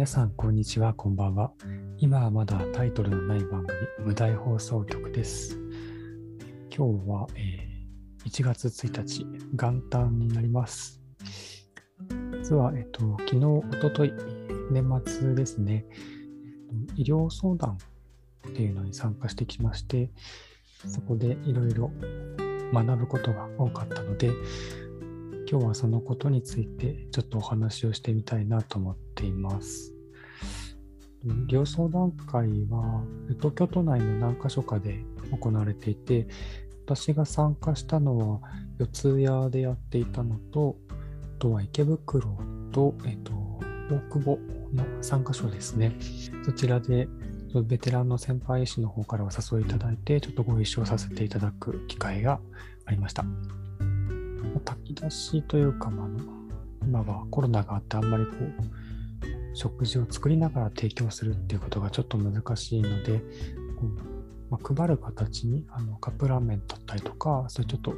皆さん、こんにちは、こんばんは。今はまだタイトルのない番組、無題放送局です。今日は、えー1月1日、元旦になります。実は、えっと、昨日、おととい、年末ですね、医療相談っていうのに参加してきまして、そこでいろいろ学ぶことが多かったので、今日はそのことについてちょっとお話をしてみたいなと思っています。医療相談会は東京都内の何か所かで行われていて、私が参加したのは四谷でやっていたのと、あとは池袋と、えっと、大久保の3カ所ですね。そちらでベテランの先輩医師の方からお誘いいただいて、ちょっとご一緒させていただく機会がありました。炊き出しというか、まあ、今はコロナがあってあんまりこう食事を作りながら提供するっていうことがちょっと難しいので、まあ、配る形にあのカップラーメンだったりとか、そういうちょっと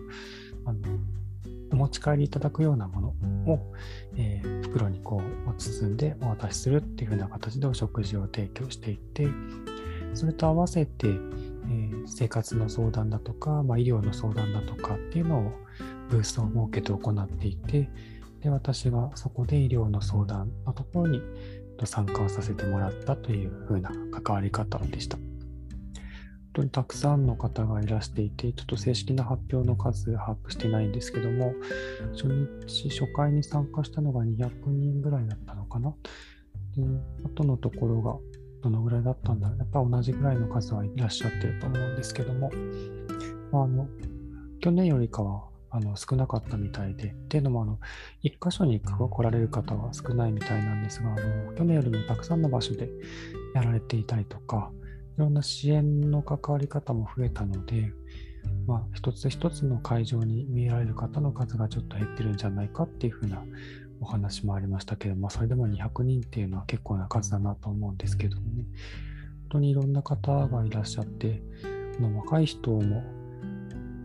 あのお持ち帰りいただくようなものを、えー袋にこう包んでお渡しするっていう風な形でお食事を提供していって、それと合わせて、えー生活の相談だとか、まあ、医療の相談だとかっていうのをブースを設けて行っていて、で私がそこで医療の相談のところに参加をさせてもらったという風な関わり方でした。本当にたくさんの方がいらしていて、ちょっと正式な発表の数把握してないんですけども、初日、初回に参加したのが200人ぐらいだったのかな。で、後のところがどのぐらいだったんだろう。やっぱ同じぐらいの数はいらっしゃってると思うんですけども、まあ、あの去年よりかはあの少なかったみたいで、っていうのもあの、一箇所に来られる方は少ないみたいなんですが、あの去年よりもたくさんの場所でやられていたりとか、いろんな支援の関わり方も増えたので、まあ、一つ一つの会場に見えられる方の数がちょっと減ってるんじゃないかっていうふうなお話もありましたけども、それでも200人っていうのは結構な数だなと思うんですけどもね、本当にいろんな方がいらっしゃって、あの若い人も、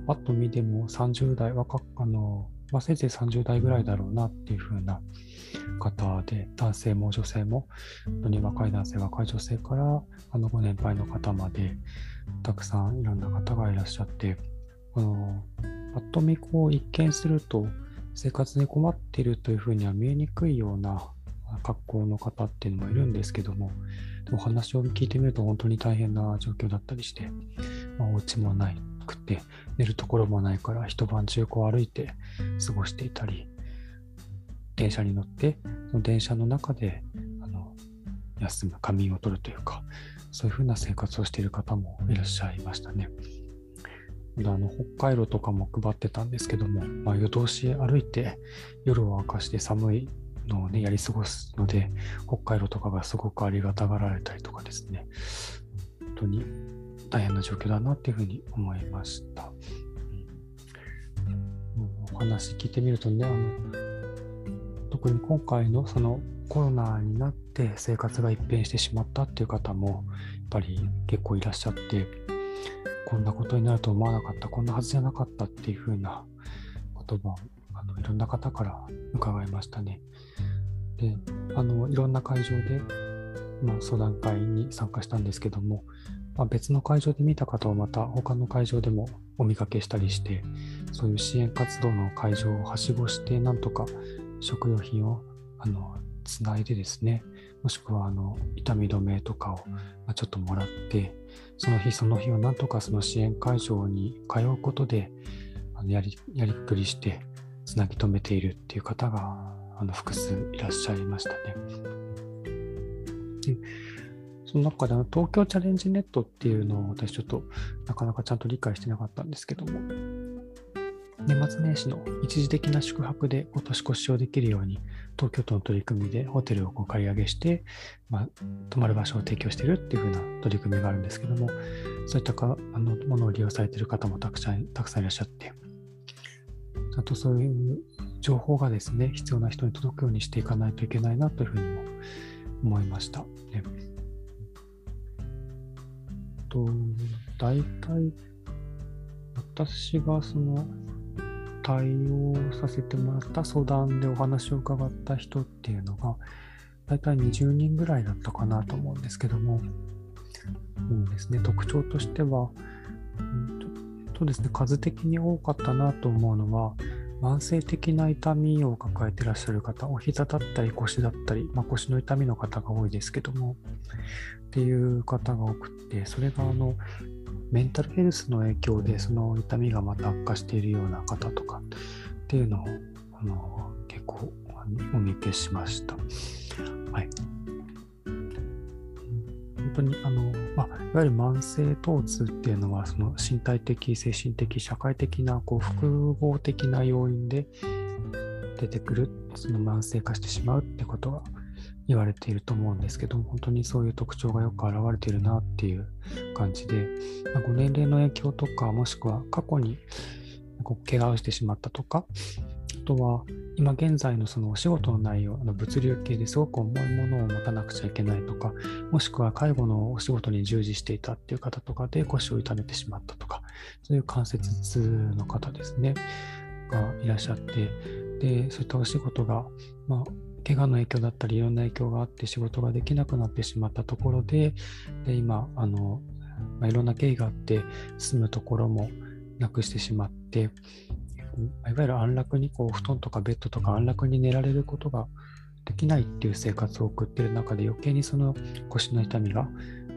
パッと見でも30代、若あの、まあ、せいぜい30代ぐらいだろうなっていうふうな方で、男性も女性も、本当に若い男性、若い女性から、あのご年配の方まで、たくさんいろんな方がいらっしゃって、あのぱっと見こう一見すると、生活に困っているというふうには見えにくいような格好の方っていうのもいるんですけども、お話を聞いてみると本当に大変な状況だったりして、まあ、お家もない。くて、寝るところもないから一晩中こう歩いて過ごしていたり、電車に乗って、その電車の中であの休む、仮眠を取るというか、そういうふうな生活をしている方もいらっしゃいましたね。あの北海道とかも配ってたんですけども、まあ、夜通し歩いて夜を明かして寒いのをね、やり過ごすので、北海道とかがすごくありがたがられたりとかですね、本当に大変な状況だなっていうふうに思いました。うん、お話聞いてみるとね、あの特に今回のそのコロナになって生活が一変してしまったっていう方もやっぱり結構いらっしゃって、こんなことになると思わなかった、こんなはずじゃなかったっていうふうな言葉をあのいろんな方から伺いましたね。で、あのいろんな会場で、まあ、相談会に参加したんですけども、まあ、別の会場で見た方をまた他の会場でもお見かけしたりして、そういう支援活動の会場をはしごして、なんとか食料品をあのつないでですね、もしくはあの痛み止めとかをちょっともらって、その日その日をなんとかその支援会場に通うことであのやりやりくりしてつなぎ止めているっていう方があの複数いらっしゃいましたね。その中であの東京チャレンジネットっていうのを私ちょっとなかなかちゃんと理解してなかったんですけども、年末年始の一時的な宿泊でお年越しをできるように、東京都の取り組みでホテルをこう借り上げして、まあ、泊まる場所を提供しているっていう風な取り組みがあるんですけども、そういったかあのものを利用されている方もたくさんたくさんいらっしゃって、ちゃんとそういう情報がですね、必要な人に届くようにしていかないといけないなというふうにも思いました。ねと大体私がその対応させてもらった相談でお話を伺った人っていうのが、大体20人ぐらいだったかなと思うんですけども、もうですね、特徴としては、うんとですね、数的に多かったなと思うのは、慢性的な痛みを抱えてらっしゃる方、お膝だったり腰だったり、まあ、腰の痛みの方が多いですけども、っていう方が多くて、それがあのメンタルヘルスの影響でその痛みがまた悪化しているような方とかっていうのをあの結構お見受けしました。はい。本当にあの、まあ、いわゆる慢性疼痛っていうのはその身体的、精神的、社会的なこう複合的な要因で出てくるその慢性化してしまうってことが言われていると思うんですけど本当にそういう特徴がよく表れているなっていう感じで、まあ、ご年齢の影響とかもしくは過去にこう怪我をしてしまったとかあとは今現在のそのお仕事の内容、あの物流系ですごく重いものを持たなくちゃいけないとか、もしくは介護のお仕事に従事していたっていう方とかで腰を痛めてしまったとか、そういう関節痛の方ですね、がいらっしゃって、で、そういったお仕事が、まあ、怪我の影響だったりいろんな影響があって仕事ができなくなってしまったところでで今あの、まあ、いろんな経緯があって住むところもなくしてしまっていわゆる安楽にこう布団とかベッドとか安楽に寝られることができないっていう生活を送ってる中で余計にその腰の痛みが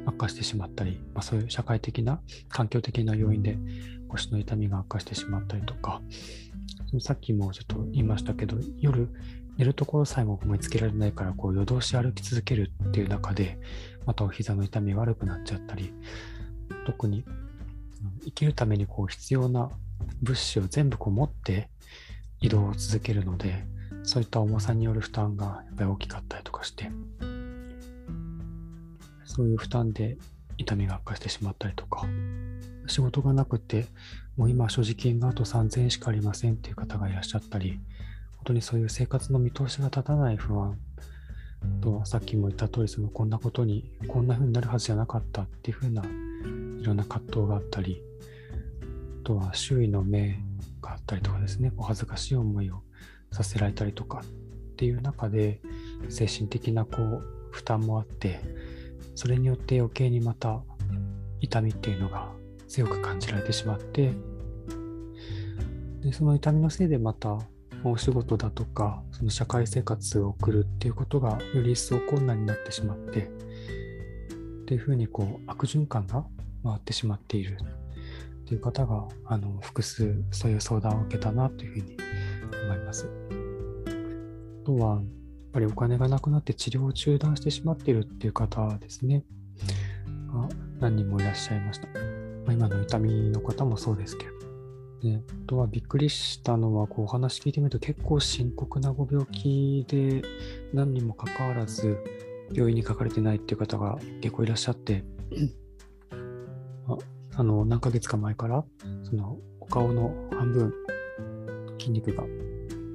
悪化してしまったり、まあ、そういう社会的な環境的な要因で腰の痛みが悪化してしまったりとかさっきもちょっと言いましたけど夜寝るところさえも思いつけられないからこう夜通し歩き続けるっていう中でまたお膝の痛み悪くなっちゃったり特に生きるためにこう必要な物資を全部こう持って移動を続けるのでそういった重さによる負担がやっぱり大きかったりとかしてそういう負担で痛みが悪化してしまったりとか仕事がなくてもう今所持金があと3000円しかありませんっていう方がいらっしゃったり本当にそういう生活の見通しが立たない不安とさっきも言った通りそのこんなことにこんな風になるはずじゃなかったっていう風ないろんな葛藤があったりとは周囲の目があったりとかですねお恥ずかしい思いをさせられたりとかっていう中で精神的なこう負担もあってそれによって余計にまた痛みっていうのが強く感じられてしまってでその痛みのせいでまたお仕事だとかその社会生活を送るっていうことがより一層困難になってしまってっていうふうにこう悪循環が回ってしまっている。っていう方があの複数そういう相談を受けたなというふうに思います。あとはやっぱりお金がなくなって治療を中断してしまっているっていう方ですねが何人もいらっしゃいました。まあ、今の痛みの方もそうですけどであとはびっくりしたのは、こうお話聞いてみると結構深刻なご病気で何にもかかわらず病院にかかれてないっていう方が結構いらっしゃって、あの何ヶ月か前からそのお顔の半分筋肉が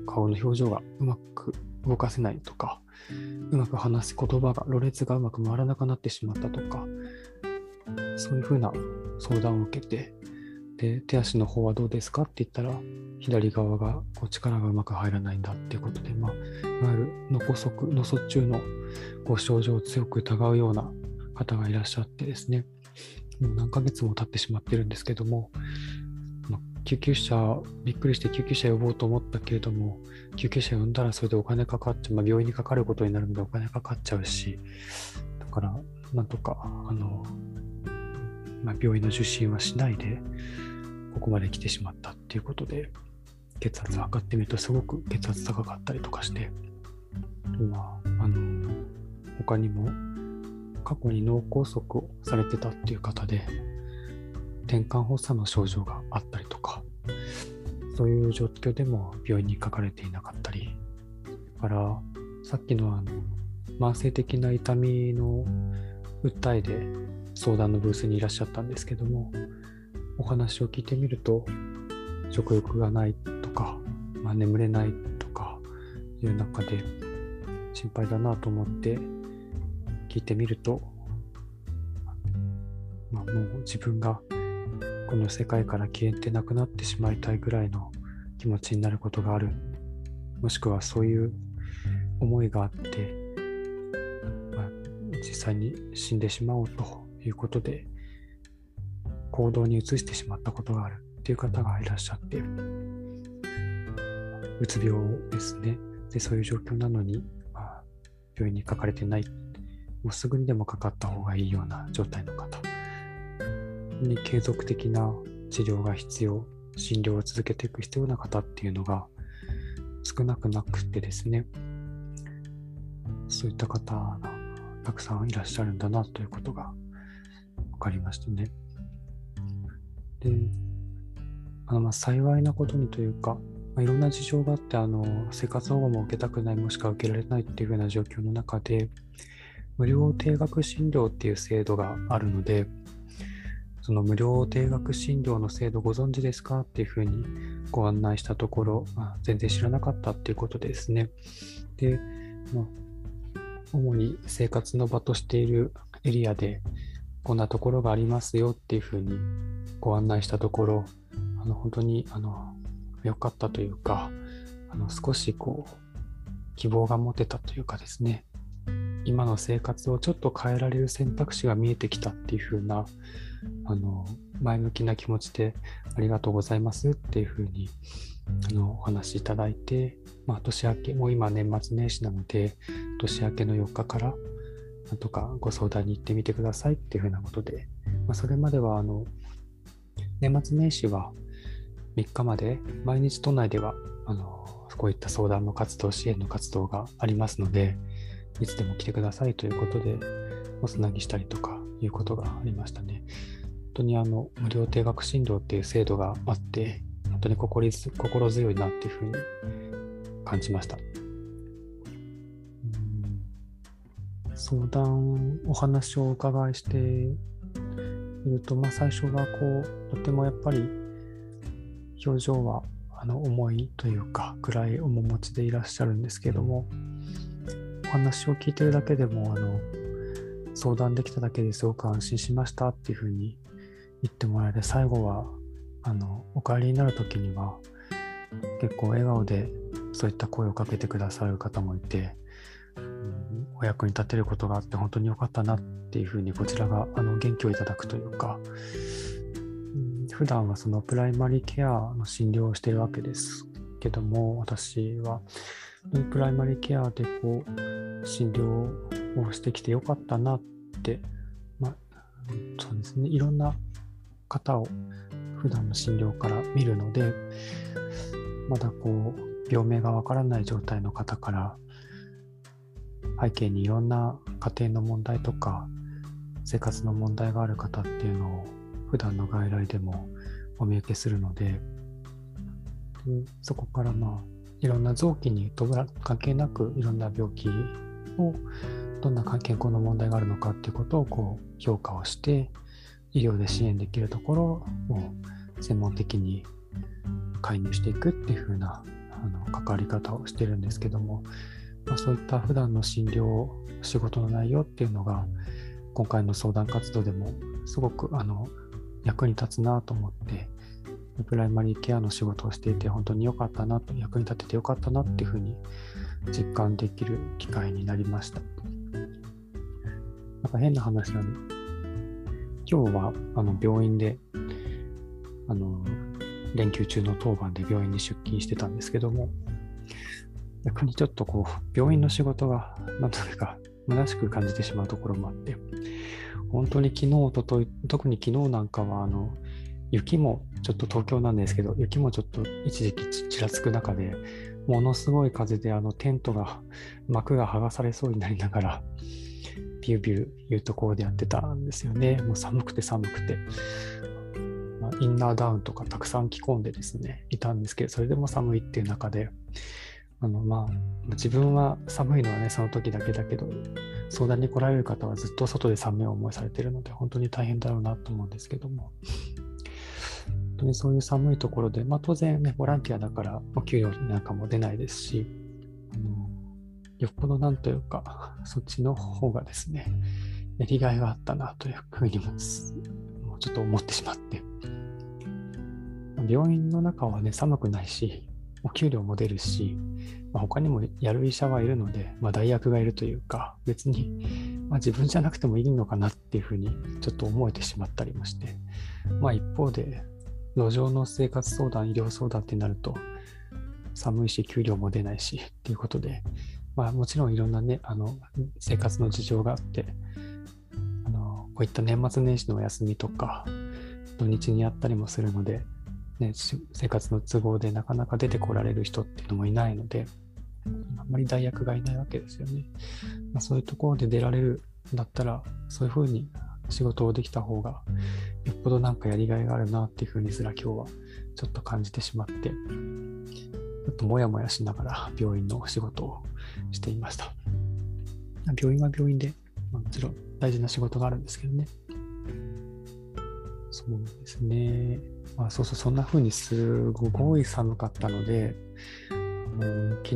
顔の表情がうまく動かせないとかうまく話す言葉がろれつがうまく回らなくなってしまったとかそういうふうな相談を受けてで、手足の方はどうですかって言ったら、左側がこう力がうまく入らないんだっていうことで、まあ、いわゆる脳梗塞、脳卒中のこう症状を強く疑うような方がいらっしゃってですね、もう何ヶ月も経ってしまってるんですけども、ま、救急車、びっくりして救急車呼ぼうと思ったけれども、救急車呼んだらそれでお金かかっちゃう、ま、病院にかかることになるのでお金かかっちゃうし、だから、なんとか、あの、ま、病院の受診はしないで、ここまで来てしまったっていうことで、血圧測ってみるとすごく血圧高かったりとかして、まあ、あの、他にも過去に脳梗塞をされてたっていう方で、転換発作の症状があったりとか、そういう状況でも病院にかかれていなかったり、だからさっきのあの慢性的な痛みの訴えで相談のブースにいらっしゃったんですけども、お話を聞いてみると食欲がないとか、まあ、眠れないとかいう中で心配だなと思って聞いてみると、まあ、もう自分がこの世界から消えてなくなってしまいたいぐらいの気持ちになることがある。もしくはそういう思いがあってま実際に死んでしまおうということで、行動に移してしまったことがある。っていう方がいらっしゃって、うつ病ですね。で、そういう状況なのに、まあ、病院にかかれてない、もうすぐにでもかかった方がいいような状態の方に継続的な治療が必要、診療を続けていく必要な方っていうのが少なくなくてですね、そういった方がたくさんいらっしゃるんだなということが分かりましたね。で、あのまあ幸いなことにというか、まあ、いろんな事情があってあの生活保護も受けたくないもしくは受けられないっていうような状況の中で無料定額診療っていう制度があるのでその無料定額診療の制度ご存知ですかっていうふうにご案内したところ、あ、全然知らなかったっていうことですね。で、まあ、主に生活の場としているエリアでこんなところがありますよっていうふうにご案内したところあの本当にあの良かったというかあの少しこう希望が持てたというかですね今の生活をちょっと変えられる選択肢が見えてきたっていう風なあの前向きな気持ちでありがとうございますっていう風にあのお話しいただいて、まあ、年明けもう今年末年始なので年明けの4日からなんとかご相談に行ってみてくださいっていう風なことで、まあ、それまではあの年末年始は3日まで毎日都内ではあのこういった相談の活動支援の活動がありますのでいつでも来てくださいということでおつなぎしたりとかいうことがありましたね。本当にあの無料定額診療っていう制度があって本当に心心強いなっていうふうに感じました。相談お話をお伺いしていると、まあ、最初はこうとてもやっぱり表情はあの重いというか暗い面持ちでいらっしゃるんですけども話を聞いてるだけでもあの相談できただけですごく安心しましたっていうふうに言ってもらえて最後はあのお帰りになる時には結構笑顔でそういった声をかけてくださる方もいて、うん、お役に立てることがあって本当に良かったなっていうふうにこちらがあの元気をいただくというか普段はそのプライマリーケアの診療をしているわけですけども、私はプライマリーケアでこう診療をしてきてよかったなって、まあ、そうですね、いろんな方を普段の診療から見るので、まだこう、病名がわからない状態の方から、背景にいろんな家庭の問題とか、生活の問題がある方っていうのを普段の外来でもお見受けするのででそこからまあいろんな臓器に関係なくいろんな病気をどんな健康の問題があるのかっていうことをこう評価をして医療で支援できるところを専門的に介入していくっていう風なあの関わり方をしてるんですけども、まあ、そういった普段の診療仕事の内容っていうのが今回の相談活動でもすごくあの役に立つなと思って、プライマリーケアの仕事をしていて、本当に良かったなと、役に立てて良かったなっていうふうに実感できる機会になりました。なんか変な話なんで、今日はあの病院で、あの、連休中の当番で病院に出勤してたんですけども、逆にちょっとこう、病院の仕事が、なんというか、虚しく感じてしまうところもあって、本当に昨日、おととい、特に昨日なんかは、あの、雪もちょっと東京なんですけど、雪もちょっと一時期ちらつく中で、ものすごい風で、あの、テントが、幕が剥がされそうになりながら、ビュービューいうところでやってたんですよね。もう寒くて寒くて。まあ、インナーダウンとかたくさん着込んでですね、いたんですけど、それでも寒いっていう中で、あのまあ、自分は寒いのはね、その時だけだけど、相談に来られる方はずっと外で寒い思いされてるので、本当に大変だろうなと思うんですけども、本当にそういう寒いところで、まあ、当然ね、ボランティアだからお給料なんかも出ないですし、あのよっぽどなんというか、そっちの方がですね、やりがいがあったなというふうにも、もうちょっと思ってしまって、病院の中はね、寒くないし、お給料も出るし、まあ、他にもやる医者はいるので、まあ、代役がいるというか、別にまあ、自分じゃなくてもいいのかなっていうふうにちょっと思えてしまったりもして、まあ一方で、路上の生活相談、医療相談ってなると、寒いし、給料も出ないしっていうことで、まあもちろんいろんなね、あの、生活の事情があって、あの、こういった年末年始のお休みとか、土日にやったりもするので、ね、生活の都合でなかなか出てこられる人っていうのもいないので、あんまり代役がいないわけですよね。まあ、そういうところで出られるんだったら、そういうふうに仕事をできた方が、よっぽどなんかやりがいがあるなっていうふうにすら今日はちょっと感じてしまって、ちょっともやもやしながら病院の仕事をしていました。病院は病院で、まあ、もちろん大事な仕事があるんですけどね。そうですね。まあ、そうそう、そんな風にすごい寒かったので、昨日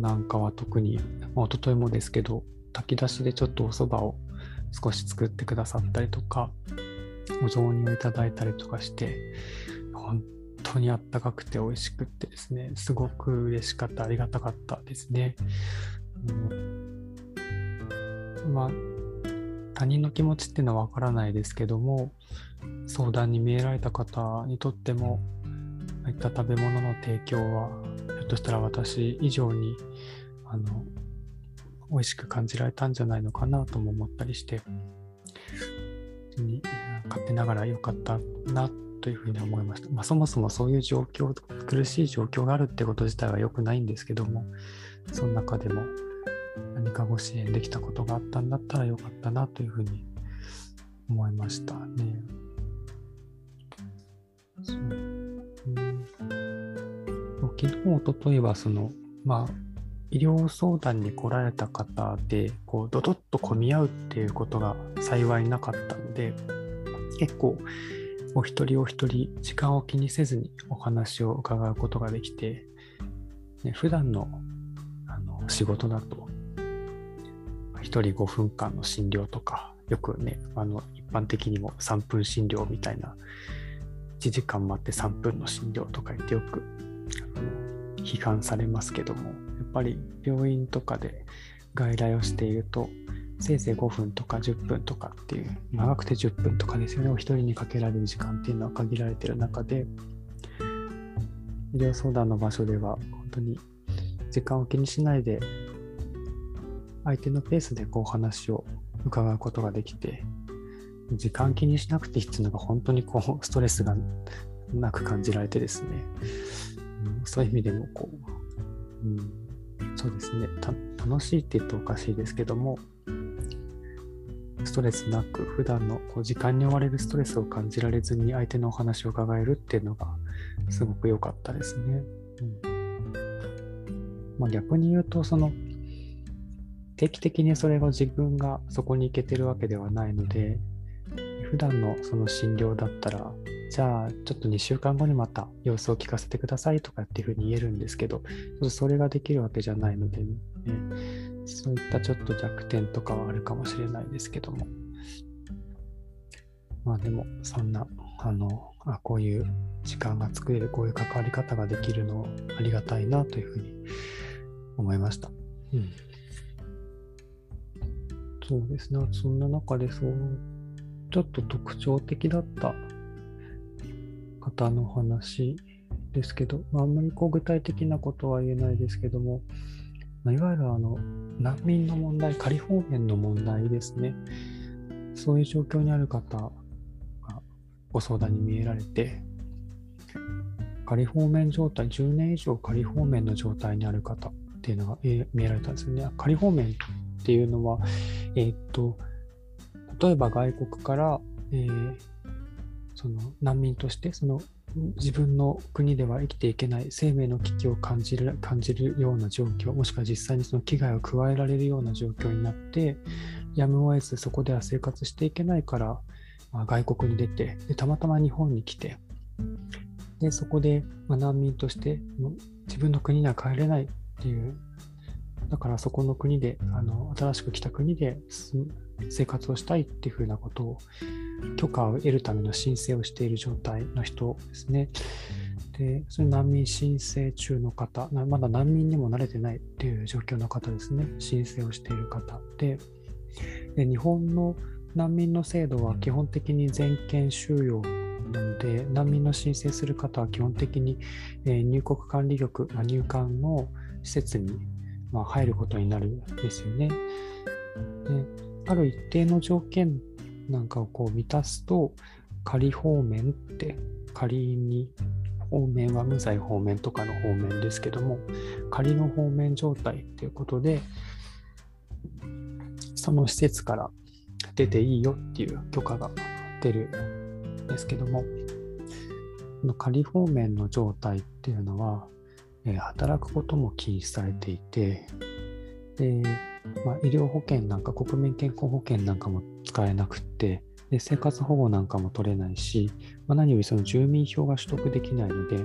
なんかは特に、まあ、一昨日もですけど、炊き出しでちょっとお蕎麦を少し作ってくださったりとか、お雑煮をいただいたりとかして、本当にあったかくて美味しくってですね、すごく嬉しかった、ありがたかったですね。うん、まあ、他人の気持ちっていうのはわからないですけども、相談に見えられた方にとっても、ああいった食べ物の提供は、ひょっとしたら私以上に、あの、美味しく感じられたんじゃないのかなとも思ったりして、勝手ながら良かったなというふうに思いました。まあ、そもそもそういう状況、苦しい状況があるってこと自体は良くないんですけども、その中でも何かご支援できたことがあったんだったらよかったなというふうに思いましたね。そう。うん、昨日、おとといは、その、まあ、医療相談に来られた方で、こう、ドドッと混み合うっていうことが幸いなかったので、結構、お一人お一人、時間を気にせずにお話を伺うことができて、ね、普段のあの仕事だと、一人5分間の診療とか、よくね、あの一般的にも3分診療みたいな1時間待って3分の診療とか言ってよく批判されますけどもやっぱり病院とかで外来をしているとせいぜい5分とか10分とかっていう長くて10分とかですよね。お一人にかけられる時間っていうのは限られてる中で医療相談の場所では本当に時間を気にしないで相手のペースでこう話を伺うことができて時間気にしなくていいっていうのが本当にこうストレスがなく感じられてですね、そういう意味でもこう、うん、そうですね楽しいって言うとおかしいですけどもストレスなく普段のこう時間に追われるストレスを感じられずに相手のお話を伺えるっていうのがすごく良かったですね。うんまあ、逆に言うとその定期的にそれが自分がそこに行けてるわけではないので普段のその診療だったら、じゃあちょっと2週間後にまた様子を聞かせてくださいとかっていうふうに言えるんですけど、それができるわけじゃないので、ね、そういったちょっと弱点とかはあるかもしれないですけども。まあでも、そんな、あの、あこういう時間が作れる、こういう関わり方ができるのありがたいなというふうに思いました。うん。そうですね。そんな中でそうちょっと特徴的だった方の話ですけど、まあ、あんまりこう具体的なことは言えないですけども、まあ、いわゆるあの難民の問題、仮放免の問題ですね。そういう状況にある方がご相談に見えられて、仮放免状態、10年以上仮放免の状態にある方っていうのが見えられたんですよね。仮放免っていうのは、えー、っと、例えば外国から、えー、その難民としてその自分の国では生きていけない生命の危機を感じる感じるような状況もしくは実際にその危害を加えられるような状況になってやむを得ずそこでは生活していけないから、まあ、外国に出てでたまたま日本に来てでそこで、まあ、難民として自分の国には帰れないっていうだからそこの国であの新しく来た国で生活をしたいっていうふうなことを許可を得るための申請をしている状態の人ですね。で、それ難民申請中の方、まだ難民にも慣れてないっていう状況の方ですね。申請をしている方で、で日本の難民の制度は基本的に全県収容なので、難民の申請する方は基本的に、え入国管理局、ま入管の施設に、ま入ることになるんですよね。である一定の条件なんかをこう満たすと、仮放免って仮に方面は無罪方面とかの方面ですけども仮の方面状態ということでその施設から出ていいよっていう許可が出るんですけども仮方面の状態っていうのは、え、働くことも禁止されていてで、まあ、医療保険なんか国民健康保険なんかも使えなくってで生活保護なんかも取れないし、まあ、何よりその住民票が取得できないので、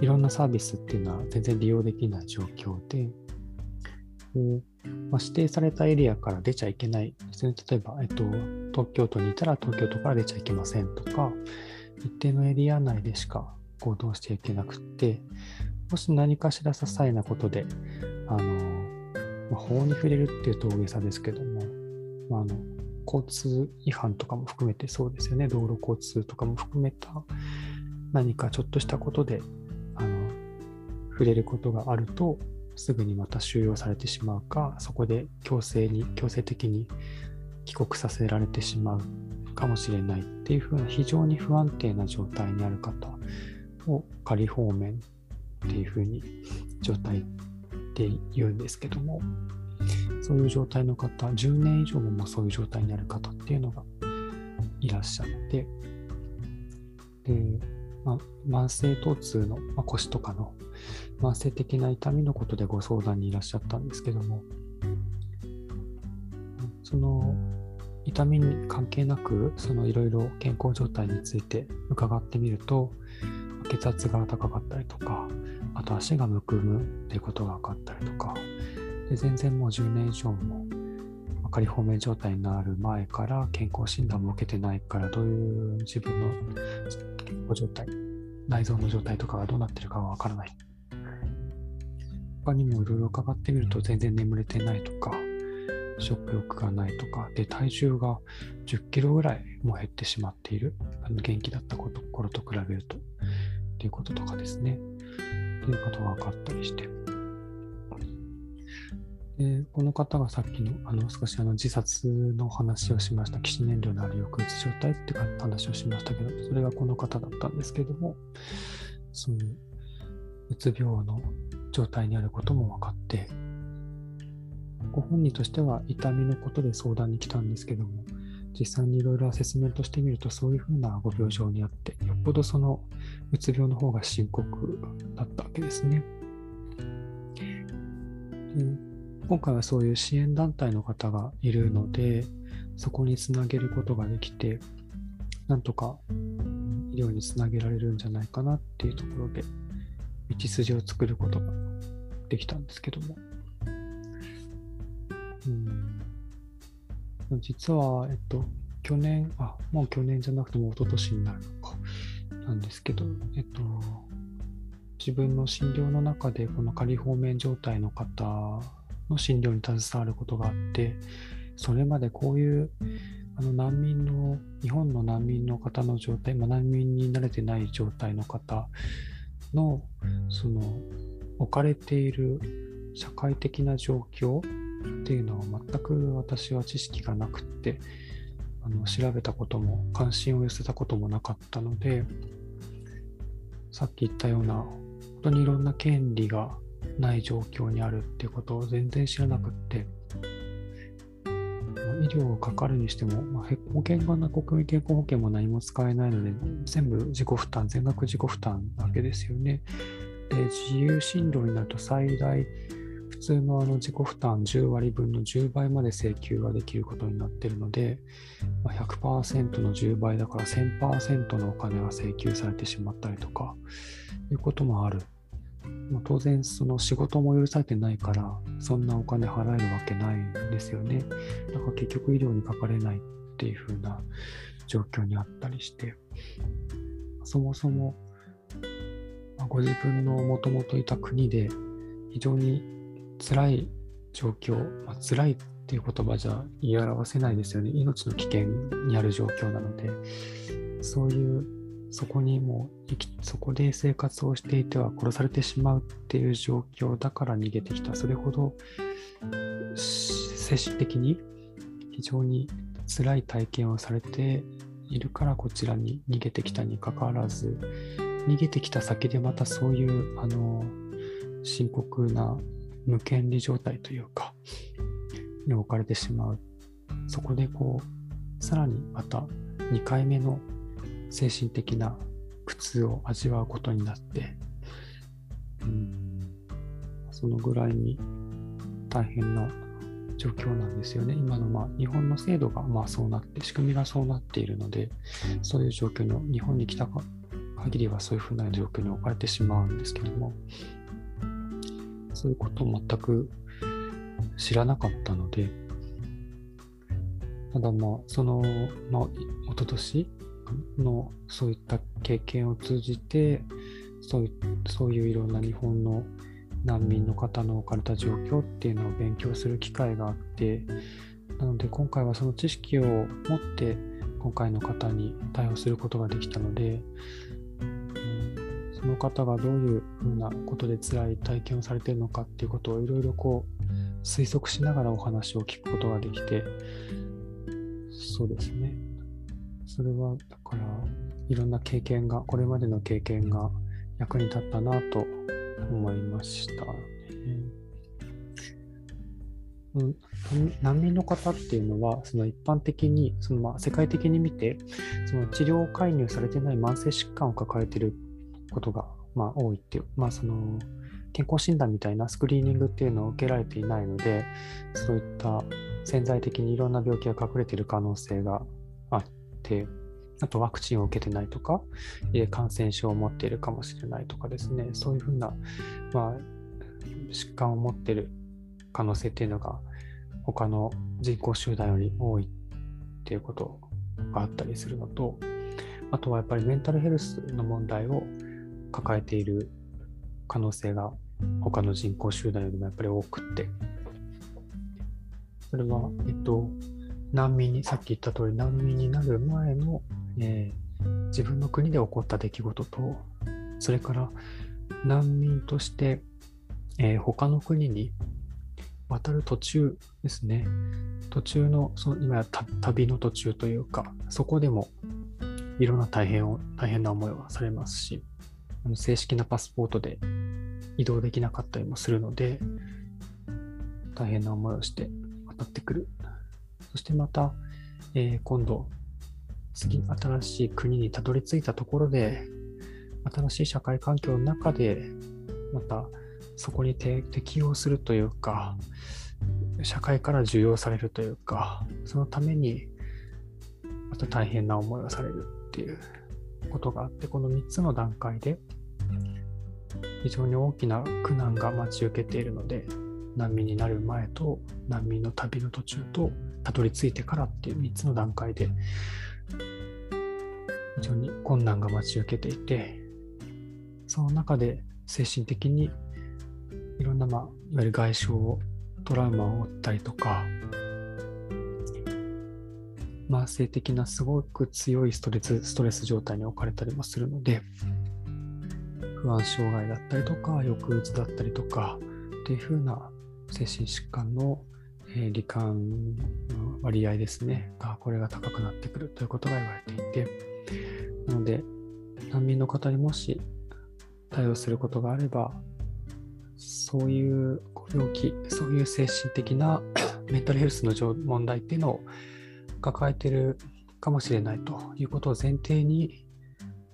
いろんなサービスっていうのは全然利用できない状況で、でまあ、指定されたエリアから出ちゃいけないですね。例えば、えっと、東京都にいたら東京都から出ちゃいけませんとか、一定のエリア内でしか行動していけなくって、もし何かしら些細なことで、あの、まあ、法に触れるっていうと大げさですけども、まあ、あの交通違反とかも含めてそうですよね、道路交通とかも含めた何かちょっとしたことであの触れることがあると、すぐにまた収容されてしまうか、そこで強制に、強制的に帰国させられてしまうかもしれないっていうふうな非常に不安定な状態にある方を仮放免っていうふうに状態で言うんですけども、そういう状態の方、10年以上もそういう状態にある方っていうのがいらっしゃって、で、まあ、慢性疼痛の、まあ、腰とかの慢性的な痛みのことでご相談にいらっしゃったんですけども、その痛みに関係なく、いろいろ健康状態について伺ってみると、血圧が高かったりとか、あと足がむくむっていうことが分かったりとか、で全然もう10年以上も仮放免状態になる前から健康診断も受けてないからどういう自分の健康状態内臓の状態とかがどうなってるかはわからない。他にもいろいろ伺ってみると全然眠れてないとか食欲がないとか。で体重が10キロぐらいも減ってしまっているあの元気だった頃と比べると。っていうこととかですね。っていうことが分かったりして。でこの方がさっきのあの少しあの自殺の話をしました、起死燃料のある抑うつ状態って話をしましたけど、それがこの方だったんですけども、そのうつ病の状態にあることも分かって、ご本人としては痛みのことで相談に来たんですけども、実際にいろいろアセスメントしてみるとそういうふうなご病状にあって、よっぽどそのうつ病の方が深刻だったわけですね。今回はそういう支援団体の方がいるので、そこにつなげることができて、なんとか医療につなげられるんじゃないかなっていうところで、道筋を作ることができたんですけども。実は、えっと、去年、あ、もう去年じゃなくても一昨年になるのか、なんですけど、えっと、自分の診療の中でこの仮放免状態の方の診療に携わることがあってそれまでこういうあの難民の日本の難民の方の状態、まあ、難民に慣れてない状態の方のその置かれている社会的な状況っていうのは全く私は知識がなくってあの調べたことも関心を寄せたこともなかったのでさっき言ったような本当にいろんな権利がない状況にあるっていうことを全然知らなくって、医療をかかるにしても、まあ、保険がな国民健康保険も何も使えないので、全部自己負担、全額自己負担なわけですよね。で、自由診療になると最大、普通のあの自己負担10割分の10倍まで請求ができることになっているので、まあ、100%の10倍だから1000%のお金が請求されてしまったりとかいうこともある。まあ、当然その仕事も許されてないからそんなお金払えるわけないんですよね。だから結局医療にかかれないっていう風な状況にあったりして。そもそも、ご自分のもともといた国で非常に辛い状況、まあ、辛いっていう言葉じゃ言い表せないですよね。命の危険にある状況なので、そういうそこにも生きそこで生活をしていては殺されてしまうっていう状況だから逃げてきたそれほど精神的に非常に辛い体験をされているからこちらに逃げてきたにかかわらず逃げてきた先でまたそういうあの深刻な無権利状態というかに置かれてしまうそこでこうさらにまた2回目の精神的な苦痛を味わうことになって、うん、そのぐらいに大変な状況なんですよね。今のまあ日本の制度がまあそうなって、仕組みがそうなっているので、そういう状況に、日本に来たか限りはそういうふうな状況に置かれてしまうんですけども、そういうことを全く知らなかったので、ただまあ、その、まあ、一昨年のそういった経験を通じてそういそういういろんな日本の難民の方の置かれた状況っていうのを勉強する機会があってなので今回はその知識を持って今回の方に対応することができたので、その方がどういうふうなことで辛い体験をされているのかっていうことをいろいろこう推測しながらお話を聞くことができてそうですねそれはだからいろんな経験がこれまでの経験が役に立ったなと思いましたね。うん、難民の方っていうのはその一般的にそのまあ世界的に見てその治療介入されてない慢性疾患を抱えていることがまあ多いっていう、まあ、その健康診断みたいなスクリーニングっていうのを受けられていないのでそういった潜在的にいろんな病気が隠れている可能性があって、あとワクチンを受けてないとか、感染症を持っているかもしれないとかですね、そういうふうな、まあ、疾患を持っている可能性っていうのが、他の人口集団より多いっていうことがあったりするのと、あとはやっぱりメンタルヘルスの問題を抱えている可能性が他の人口集団よりもやっぱり多くって、それは、えっと、難民に、さっき言った通り難民になる前の、えー、自分の国で起こった出来事と、それから難民として、えー、他の国に渡る途中ですね。途中の、その今や旅の途中というか、そこでもいろんな大変を大変な思いをされますし、正式なパスポートで移動できなかったりもするので、大変な思いをして渡ってくる。そしてまた、えー、今度、次、新しい国にたどり着いたところで、新しい社会環境の中で、またそこに適応するというか、社会から受容されるというか、そのために、また大変な思いをされるっていうことがあって、この3つの段階で、非常に大きな苦難が待ち受けているので、難民になる前と難民の旅の途中とたどり着いてからっていう3つの段階で非常に困難が待ち受けていてその中で精神的にいろんな、まあ、いわゆる外傷をトラウマを負ったりとか慢性的なすごく強いストレスストレス状態に置かれたりもするので不安障害だったりとか抑うつだったりとかっていうふうな精神疾患の、えー、罹患の割合ですねがこれが高くなってくるということが言われていてなので難民の方にもし対応することがあればそういう病気そういう精神的な メンタルヘルスの問題っていうのを抱えてるかもしれないということを前提に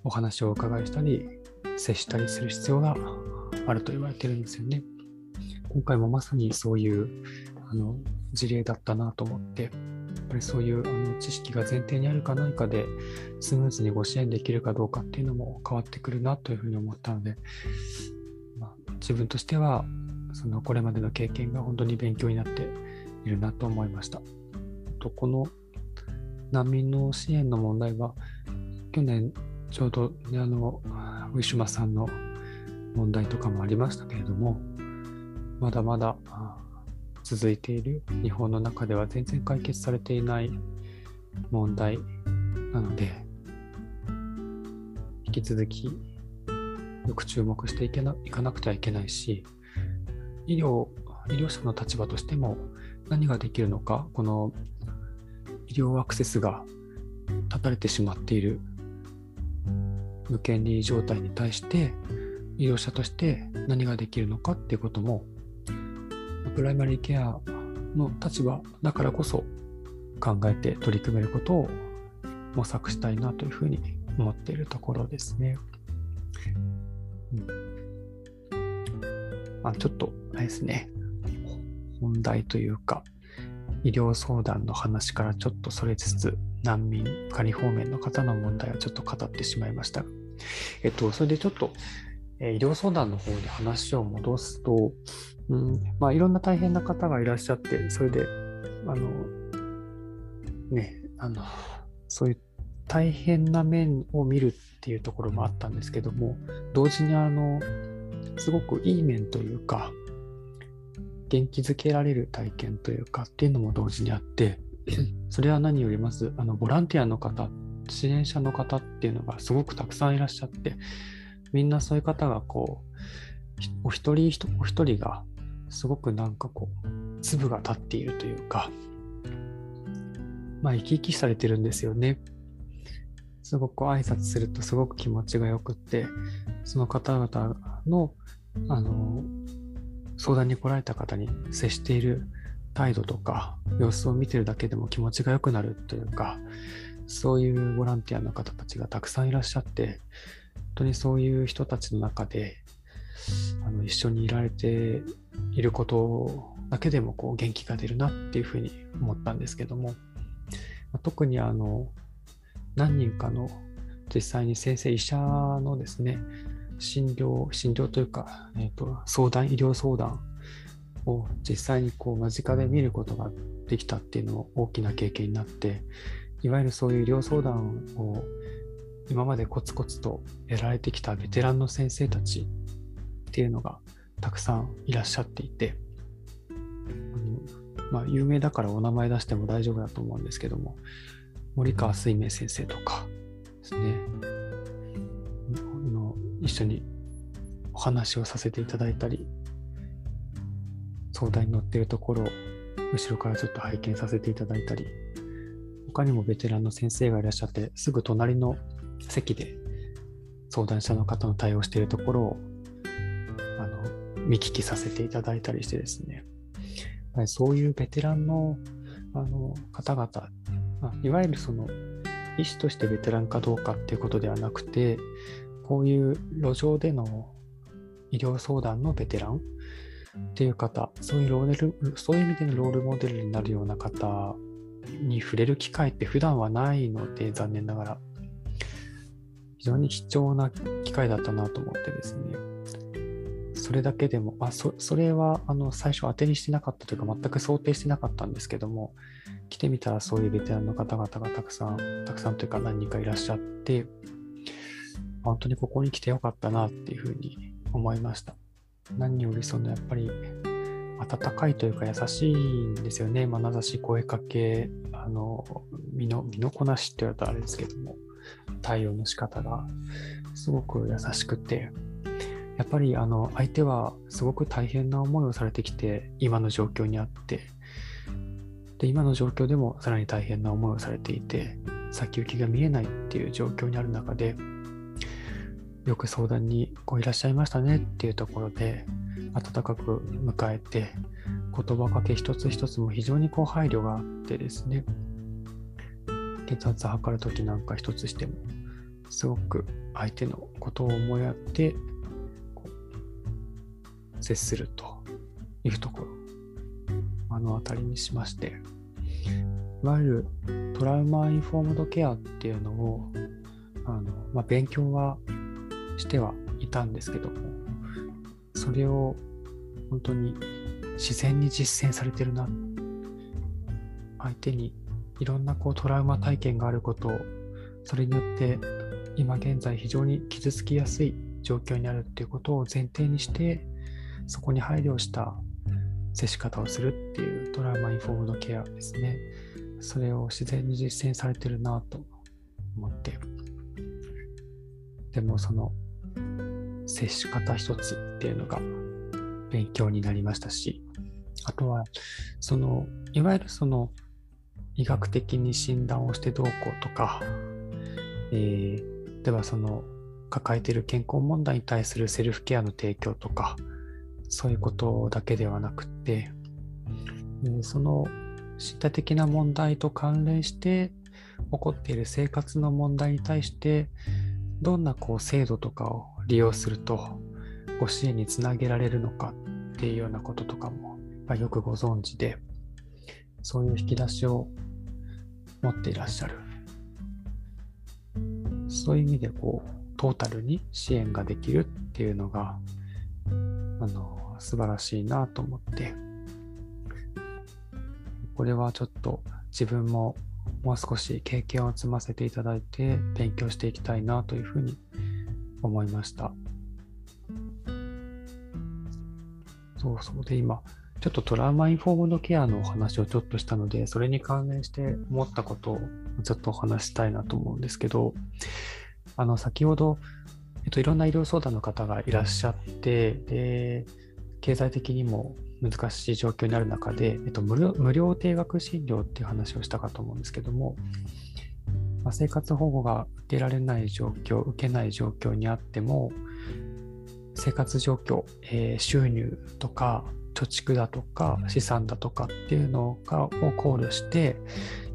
お話をお伺いしたり接したりする必要があると言われてるんですよね。今回もまさにそういうあの事例だったなと思って、やっぱりそういうあの知識が前提にあるかないかで、スムーズにご支援できるかどうかっていうのも変わってくるなというふうに思ったので、まあ、自分としては、そのこれまでの経験が本当に勉強になっているなと思いました。とこの難民の支援の問題は、去年ちょうど、ね、あのウィシュマさんの問題とかもありましたけれども、まだまだ続いている日本の中では全然解決されていない問題なので引き続きよく注目していけないかなくてはいけないし医療医療者の立場としても何ができるのかこの医療アクセスが断たれてしまっている。無権利状態に対して医療者として何ができるのかっていうこともプライマリーケアの立場だからこそ考えて取り組めることを模索したいなというふうに思っているところですね。うん、あちょっとあれですね。本題というか医療相談の話からちょっとそれつつ難民仮方面の方の問題をちょっと語ってしまいました。えっと、それでちょっと、え医療相談の方に話を戻すと、うんまあ、いろんな大変な方がいらっしゃって、それで、あの、ね、あの、そういう大変な面を見るっていうところもあったんですけども、同時にあの、すごくいい面というか、元気づけられる体験というかっていうのも同時にあって、それは何よりまず、あの、ボランティアの方、支援者の方っていうのがすごくたくさんいらっしゃって、みんなそういう方がこう、お一人お一人がすごくなんかこう、粒が立っているというか、まあ生き生きされてるんですよね。すごく挨拶するとすごく気持ちがよくって、その方々の、あの、相談に来られた方に接している態度とか様子を見てるだけでも気持ちが良くなるというかそういうボランティアの方たちがたくさんいらっしゃって本当にそういう人たちの中であの一緒にいられていることだけでもこう元気が出るなっていうふうに思ったんですけども特にあの何人かの実際に先生医者のですね診療診療というか、えーと相談医療相談を実際にこう間近で見ることができたっていうのも大きな経験になっていわゆるそういう医療相談を今までコツコツとやられてきたベテランの先生たちっていうのがたくさんいらっしゃっていてあの、まあ、有名だからお名前出しても大丈夫だと思うんですけども森川水明先生とかですね。一緒にお話をさせていただいたり相談に乗っているところを後ろからちょっと拝見させていただいたり、他にもベテランの先生がいらっしゃって、すぐ隣の席で相談者の方の対応しているところをあの見聞きさせていただいたりしてですね、そういうベテランのあの方々、いわゆるその医師としてベテランかどうかっていうことではなくて、こういう路上での医療相談のベテランっていう方、そういうロールそういう意味でのロールモデルになるような方に触れる機会って普段はないので、残念ながら。非常に貴重な機会だったなと思ってですね。それだけでも、あそそれはあの最初当てにしてなかったというか、全く想定してなかったんですけども、来てみたらそういうベテランの方々がたくさん、たくさんというか何人かいらっしゃって、本当にここに来てよかったなっていうふうに思いました。何よりそのやっぱり温かいというか優しいんですよね。眼差し声かけ、あの身の身のこなしって言われたらあれですけども、対応の仕方がすごく優しくて、やっぱりあの相手はすごく大変な思いをされてきて、今の状況にあって、で今の状況でもさらに大変な思いをされていて、先行きが見えないっていう状況にある中で、よく相談にこういらっしゃいましたねっていうところで温かく迎えて言葉かけ一つ一つも非常にこう配慮があってですね。血圧測るときなんか一つしてもすごく相手のことを思いやって接するというところ。目の当たりにしまして。いわゆるトラウマインフォームドケアっていうのをあの、まあ、勉強はしてはいたんですけどもそれを本当に自然に実践されてるな相手にいろんなこうトラウマ体験があることをそれによって今現在非常に傷つきやすい状況にあるっていうことを前提にしてそこに配慮した接し方をするっていうトラウマインフォームドケアですね。それを自然に実践されてるなと思って。でもその接し方一つっていうのが勉強になりましたし、あとは、その、いわゆるその、医学的に診断をしてどうこうとか、えー、ではその、抱えている健康問題に対するセルフケアの提供とか、そういうことだけではなくて、えー、その身体的な問題と関連して起こっている生活の問題に対してどんなこう制度とかを利用するとご支援につなげられるのかっていうようなこととかもよくご存知でそういう引き出しを持っていらっしゃる。そういう意味でこうトータルに支援ができるっていうのがあの素晴らしいなと思ってこれはちょっと自分ももう少し経験を積ませていただいて勉強していきたいなというふうに思いました。そうそうで今ちょっとトラウマインフォームドケアのお話をちょっとしたのでそれに関連して思ったことをちょっとお話したいなと思うんですけどあの先ほど、えっと、いろんな医療相談の方がいらっしゃってで経済的にも難しい状況になる中で、えっと、無料無料定額診療っていう話をしたかと思うんですけども、まあ、生活保護が受けられない状況、受けない状況にあっても、生活状況、えー、収入とか貯蓄だとか資産だとかっていうのがを考慮して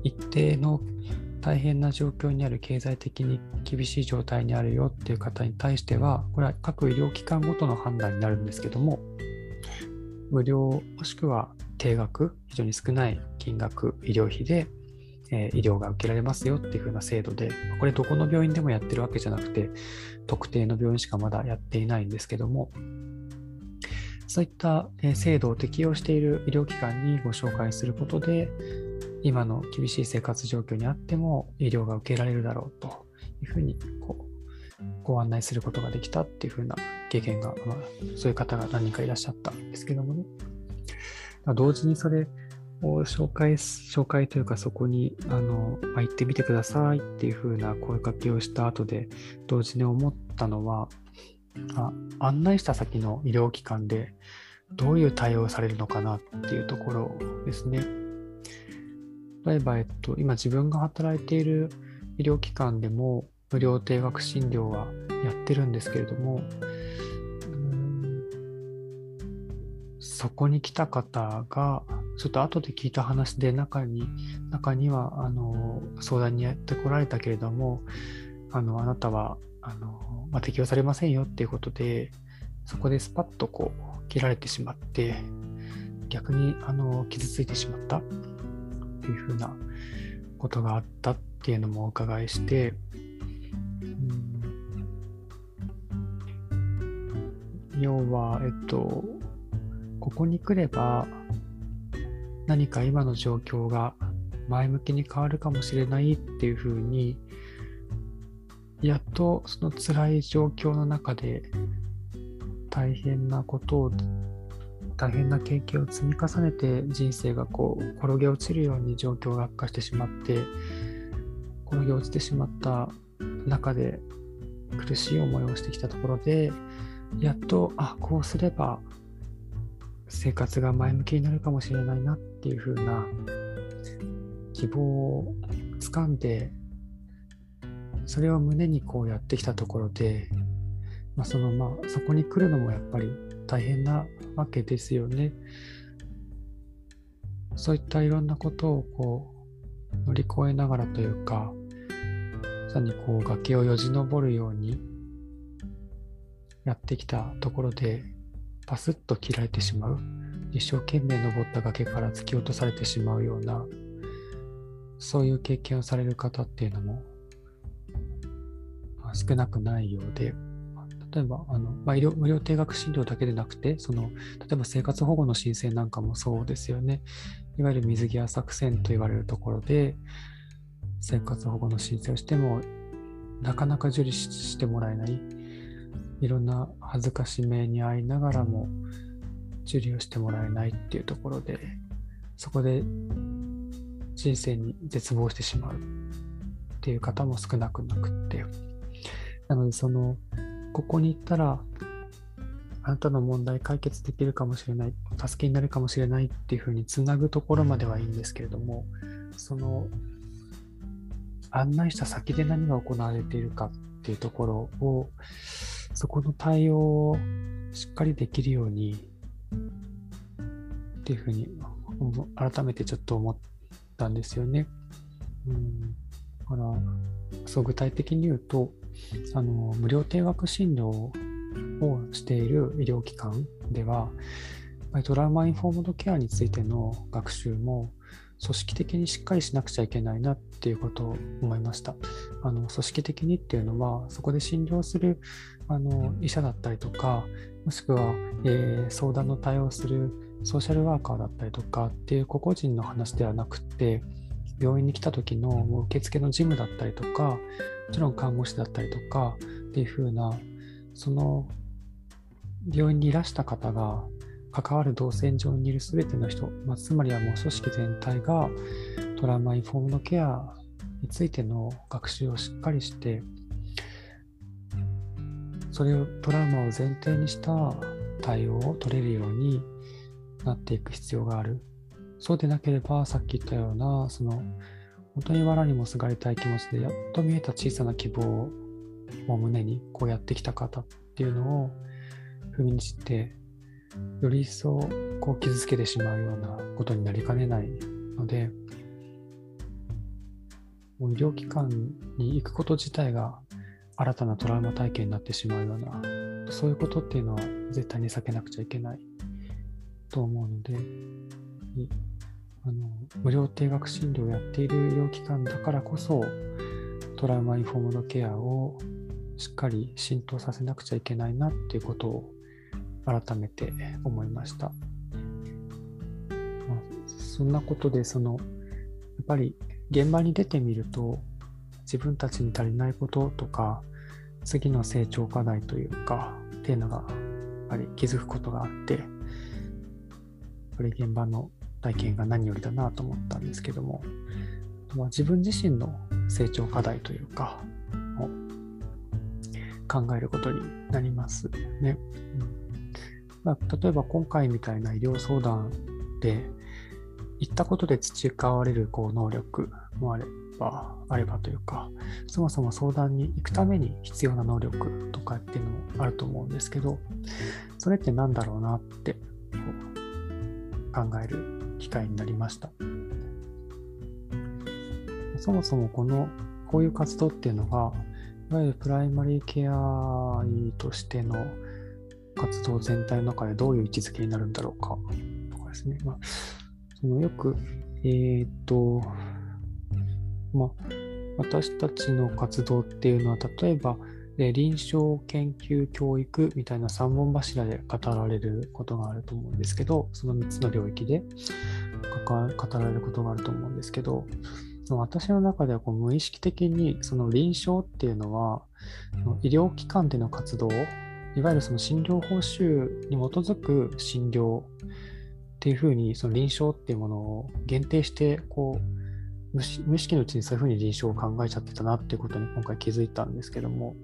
一定の大変な状況にある経済的に厳しい状態にあるよっていう方に対してはこれは各医療機関ごとの判断になるんですけども無料もしくは定額、非常に少ない金額、医療費で、えー、医療が受けられますよっていう風な制度で、これどこの病院でもやってるわけじゃなくて、特定の病院しかまだやっていないんですけども、そういった制度を適用している医療機関にご紹介することで、今の厳しい生活状況にあっても医療が受けられるだろうというふうにこうご案内することができたっていうふうな経験が、まあ、そういう方が何人かいらっしゃったんですけどもね。同時にそれを紹介、紹介というかそこにあの、まあ、行ってみてくださいっていうふうな声かけをした後で、同時に思ったのは、あ案内した先の医療機関でどういう対応されるのかなっていうところですね。例えば、えっと、今自分が働いている医療機関でも無料定額診療はやってるんですけれども、そこに来た方が、ちょっと後で聞いた話で中に、中には、あの、相談にやってこられたけれども、あの、あなたは、あの、まあ、適用されませんよっていうことで、そこでスパッとこう、切られてしまって、逆に、あの、傷ついてしまったっていうふうなことがあったっていうのもお伺いして、うん、要は、えっと、ここに来れば何か今の状況が前向きに変わるかもしれないっていうふうにやっとその辛い状況の中で大変なことを大変な経験を積み重ねて人生がこう転げ落ちるように状況が悪化してしまって転げ落ちてしまった中で苦しい思いをしてきたところでやっとあこうすれば生活が前向きになるかもしれないなっていう風な希望をつかんでそれを胸にこうやってきたところで、まあ、そのまあそこに来るのもやっぱり大変なわけですよね。そういったいろんなことをこう乗り越えながらというか、さにこう崖をよじ登るようにやってきたところで、パスッと切られてしまう。一生懸命登った崖から突き落とされてしまうようなそういう経験をされる方っていうのも、少なくないようで例えばあの、まあ、医療無料定額診療だけでなくてその例えば生活保護の申請なんかもそうですよね。いわゆる水際作戦と言われるところで生活保護の申請をしてもなかなか受理してもらえないいろんな恥ずかしめに遭いながらも受理をしてもらえないっていうところで、そこで人生に絶望してしまうっていう方も少なくなくって、なのでその、ここに行ったら、あなたの問題解決できるかもしれない、助けになるかもしれないっていうふうにつなぐところまではいいんですけれども、その案内した先で何が行われているかっていうところを、そこの対応をしっかりできるようにっていうふうに改めてちょっと思ったんですよね。うん、だからそう具体的に言うとあの無料定額診療をしている医療機関ではトラウマインフォームドケアについての学習も組織的にしっかりしなくちゃいけないなっていうことを思いました。あの組織的にっていうのはそこで診療するあの医者だったりとかもしくは、えー、相談の対応するソーシャルワーカーだったりとかっていう個々人の話ではなくって病院に来た時の受付の事務だったりとかもちろん看護師だったりとかっていう風なその病院にいらした方が関わる動線上にいる全ての人、まあ、つまりはもう組織全体がトラウマインフォームのケアについての学習をしっかりしてそれをトラウマを前提にした対応を取れるようになっていく必要がある。そうでなければさっき言ったようなその本当に藁にもすがりたい気持ちでやっと見えた小さな希望を胸にこうやってきた方っていうのを踏みにじってより一層こう傷つけてしまうようなことになりかねないので、もう医療機関に行くこと自体が新たなトラウマ体験になってしまうような、そういうことっていうのは絶対に避けなくちゃいけないと思うので、あの無料定額診療をやっている医療機関だからこそ、トラウマインフォームのケアをしっかり浸透させなくちゃいけないなっていうことを改めて思いました。まあ、そんなことでそのやっぱり現場に出てみると自分たちに足りないこととか次の成長課題というかっていうのがやっぱり気づくことがあってやっぱり現場の体験が何よりだなと思ったんですけども、まあ、自分自身の成長課題というか考えることになりますね。うんまあ、例えば今回みたいな医療相談で行ったことで培われるこう能力もあればあればというかそもそも相談に行くために必要な能力とかっていうのもあると思うんですけどそれって何だろうなって考える機会になりました。そもそもこのこういう活動っていうのがいわゆるプライマリーケア医としての活動全体の中でどういう位置づけになるんだろうかとかですね。まあ、そのよく、えー、っと、まあ、私たちの活動っていうのは、例えば、臨床研究教育みたいな3本柱で語られることがあると思うんですけど、その3つの領域で語られることがあると思うんですけど、私の中ではこう無意識的にその臨床っていうのは医療機関での活動いわゆるその診療報酬に基づく診療っていうふうにその臨床っていうものを限定してこう無意識のうちにそういうふうに臨床を考えちゃってたなっていうことに今回気づいたんですけども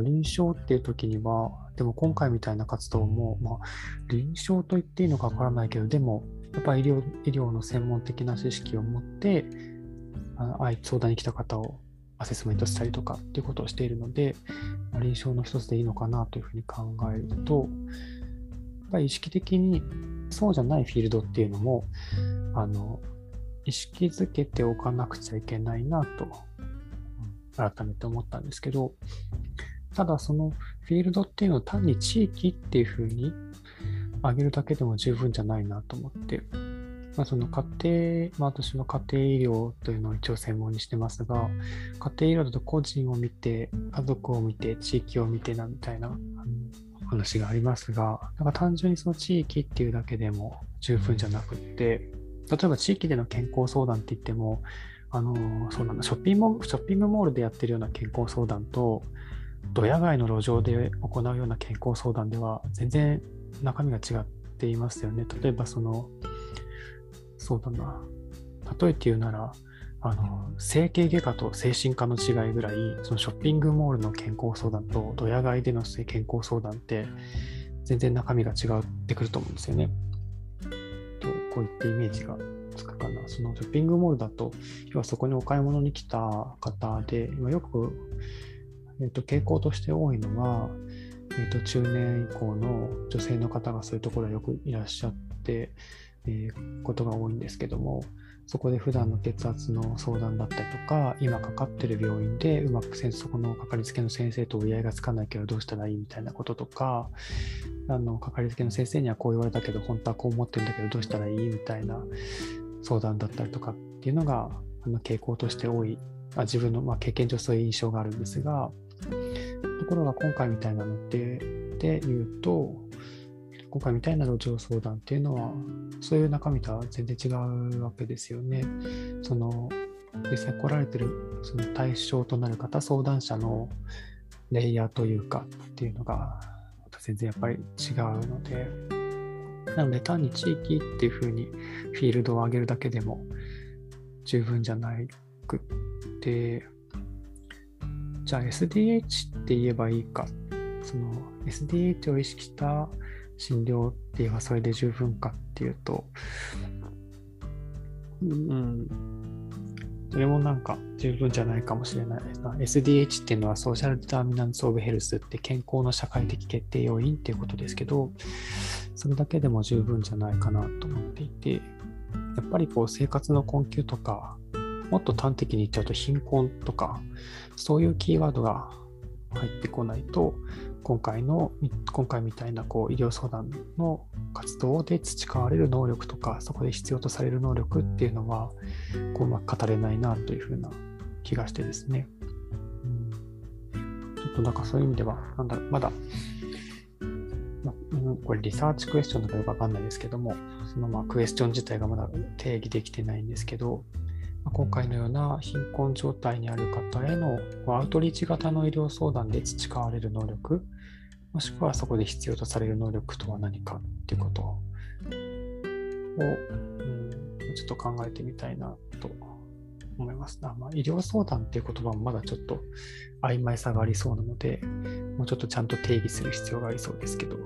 臨床っていう時にはでも今回みたいな活動も、まあ、臨床と言っていいのかわからないけどでもやっぱり医療医療の専門的な知識を持ってあ相談に来た方をアセスメントしたりとかっていうことをしているので、ま臨床の一つでいいのかなというふうに考えると、やっぱり意識的にそうじゃないフィールドっていうのも、あの、意識づけておかなくちゃいけないなと、改めて思ったんですけど、ただそのフィールドっていうのを単に地域っていうふうに上げるだけでも十分じゃないなと思って、まあ、その家庭、まあ、私は家庭医療というのを一応専門にしてますが、家庭医療だと個人を見て、家族を見て、地域を見てなみたいな話がありますが、なんか単純にその地域っていうだけでも十分じゃなくって、例えば地域での健康相談って言っても、あのそうなんだショッピングショッピングモールでやってるような健康相談と、ドヤ街の路上で行うような健康相談では全然中身が違っていますよね。例えばその、そうだな。例えて言うなら、あの整形外科と精神科の違いぐらい、そのショッピングモールの健康相談とドヤ街での健康相談って全然中身が違ってくると思うんですよね。とこういったイメージがつくかな。そのショッピングモールだと、要はそこにお買い物に来た方で、今よく、えーと、傾向として多いのは、えーと、中年以降の女性の方がそういうところはよくいらっしゃって、え、ことが多いんですけども、そこで普段の血圧の相談だったりとか、今かかってる病院でうまくそこのかかりつけの先生と折り合いがつかないけどどうしたらいいみたいなこととか、あのかかりつけの先生にはこう言われたけど、本当はこう思ってるんだけどどうしたらいいみたいな相談だったりとかっていうのがあの傾向として多い、あ自分の、まあ、経験上そういう印象があるんですが、ところが今回みたいなのでで言うと、今回みたいな路上相談っていうのは、そういう中身とは全然違うわけですよね。その実際来られてるその対象となる方、相談者のレイヤーというかっていうのが全然やっぱり違うので、なので単に地域っていうふうにフィールドを上げるだけでも十分じゃなくって、じゃあ SDH って言えばいいか。その SDH を意識した診療って言えばそれで十分かっていうと、うん、それもなんか十分じゃないかもしれないですな。SDH っていうのはソーシャルディターミナンス・オブ・ヘルスって健康の社会的決定要因っていうことですけど、それだけでも十分じゃないかなと思っていて、やっぱりこう生活の困窮とか、もっと端的に言っちゃうと貧困とか、そういうキーワードが入ってこないと、今回の、今回みたいなこう医療相談の活動で培われる能力とか、そこで必要とされる能力っていうのは、こうまく語れないなというふうな気がしてですね。うん、ちょっとなんかそういう意味では、なんだろう、まだ、まこれリサーチクエスチョンだかよくわかんないですけども、そのまあクエスチョン自体がまだ定義できてないんですけど、今回のような貧困状態にある方へのアウトリーチ型の医療相談で培われる能力、もしくはそこで必要とされる能力とは何かっていうことを、うん、ちょっと考えてみたいなと思います。まあ、医療相談っていう言葉もまだちょっと曖昧さがありそうなので、もうちょっとちゃんと定義する必要がありそうですけど、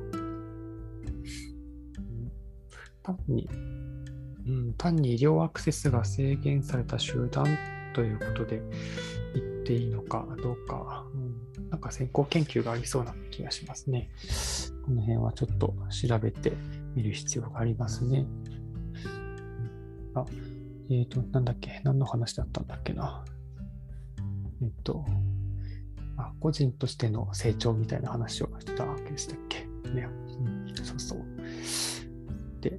単にうん、単に医療アクセスが制限された集団ということで言っていいのかどうか、うん、なんか先行研究がありそうな気がしますね。この辺はちょっと調べてみる必要がありますね。あ、えっ、ー、と、なんだっけ？何の話だったんだっけな？えっ、と、あ、個人としての成長みたいな話をしてたわけでしたっけ？ね、うん、そうそう。で、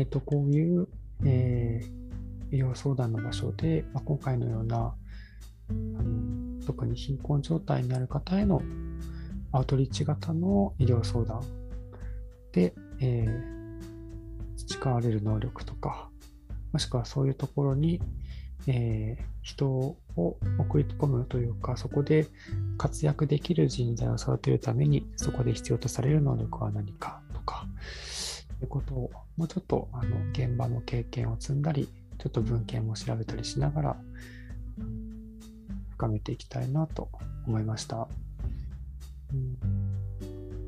えっ、と、こういう、えー、医療相談の場所で、まあ、今回のようなあの特に貧困状態にある方へのアウトリーチ型の医療相談で、えー、培われる能力とか、もしくはそういうところに、えー、人を送り込むというか、そこで活躍できる人材を育てるために、そこで必要とされる能力は何かとか、いうことをもうちょっとあの現場の経験を積んだり、ちょっと文献も調べたりしながら深めていきたいなと思いました。うん、